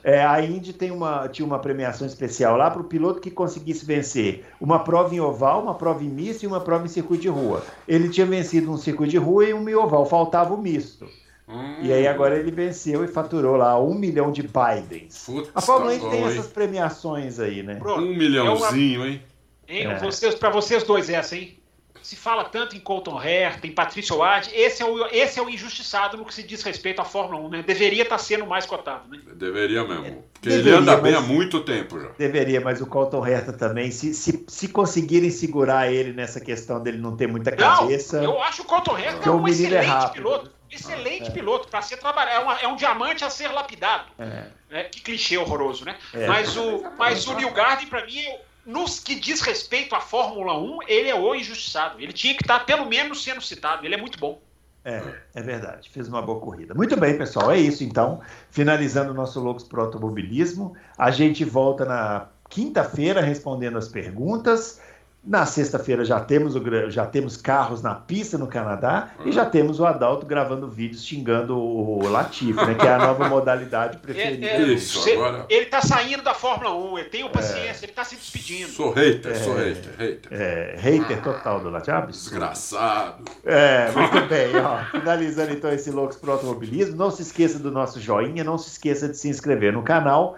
é, a Indy tem uma, tinha uma premiação especial lá para o piloto que conseguisse vencer uma prova em oval, uma prova em misto e uma prova em circuito de rua. Ele tinha vencido um circuito de rua e um em oval, faltava o misto. Hum. E aí agora ele venceu e faturou lá um milhão de Bidens. Putz, a Fórmula 1 tá tem essas premiações aí, né? um milhãozinho, hein? Hein? É. Vocês, para vocês dois, essa, hein? Se fala tanto em Colton Herta, em Patrício Ward, esse é, o, esse é o injustiçado no que se diz respeito à Fórmula 1, né? Deveria estar tá sendo mais cotado, né? Deveria mesmo. Porque Deveria, ele anda bem há muito tempo já. Deveria, mas o Colton Herta também, se, se, se conseguirem segurar ele nessa questão dele não ter muita cabeça. Não, eu acho o Colton Herta um excelente é piloto. Excelente é. piloto para ser trabalhar. É, é, um diamante a ser lapidado. É. É, que clichê horroroso, né? É. Mas o, mas o New Garden, para mim, nos que diz respeito à Fórmula 1, ele é o injustiçado. Ele tinha que estar, pelo menos, sendo citado. Ele é muito bom. É, é verdade. Fez uma boa corrida. Muito bem, pessoal. É isso, então. Finalizando o nosso Loucos para Automobilismo. A gente volta na quinta-feira respondendo as perguntas. Na sexta-feira já temos, o, já temos carros na pista no Canadá e já temos o Adalto gravando vídeos xingando o Latifi, né, que é a nova modalidade preferida. É, é, Isso, agora... Ele está saindo da Fórmula 1, ele tem paciência, é, ele está se despedindo. Sou hater, sou hater, hater. É, hater total do Latifi. Desgraçado. É, muito bem. Ó, finalizando então esse Loucos pro Automobilismo, não se esqueça do nosso joinha, não se esqueça de se inscrever no canal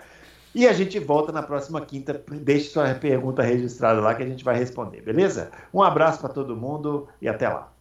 e a gente volta na próxima quinta. Deixe sua pergunta registrada lá que a gente vai responder, beleza? Um abraço para todo mundo e até lá.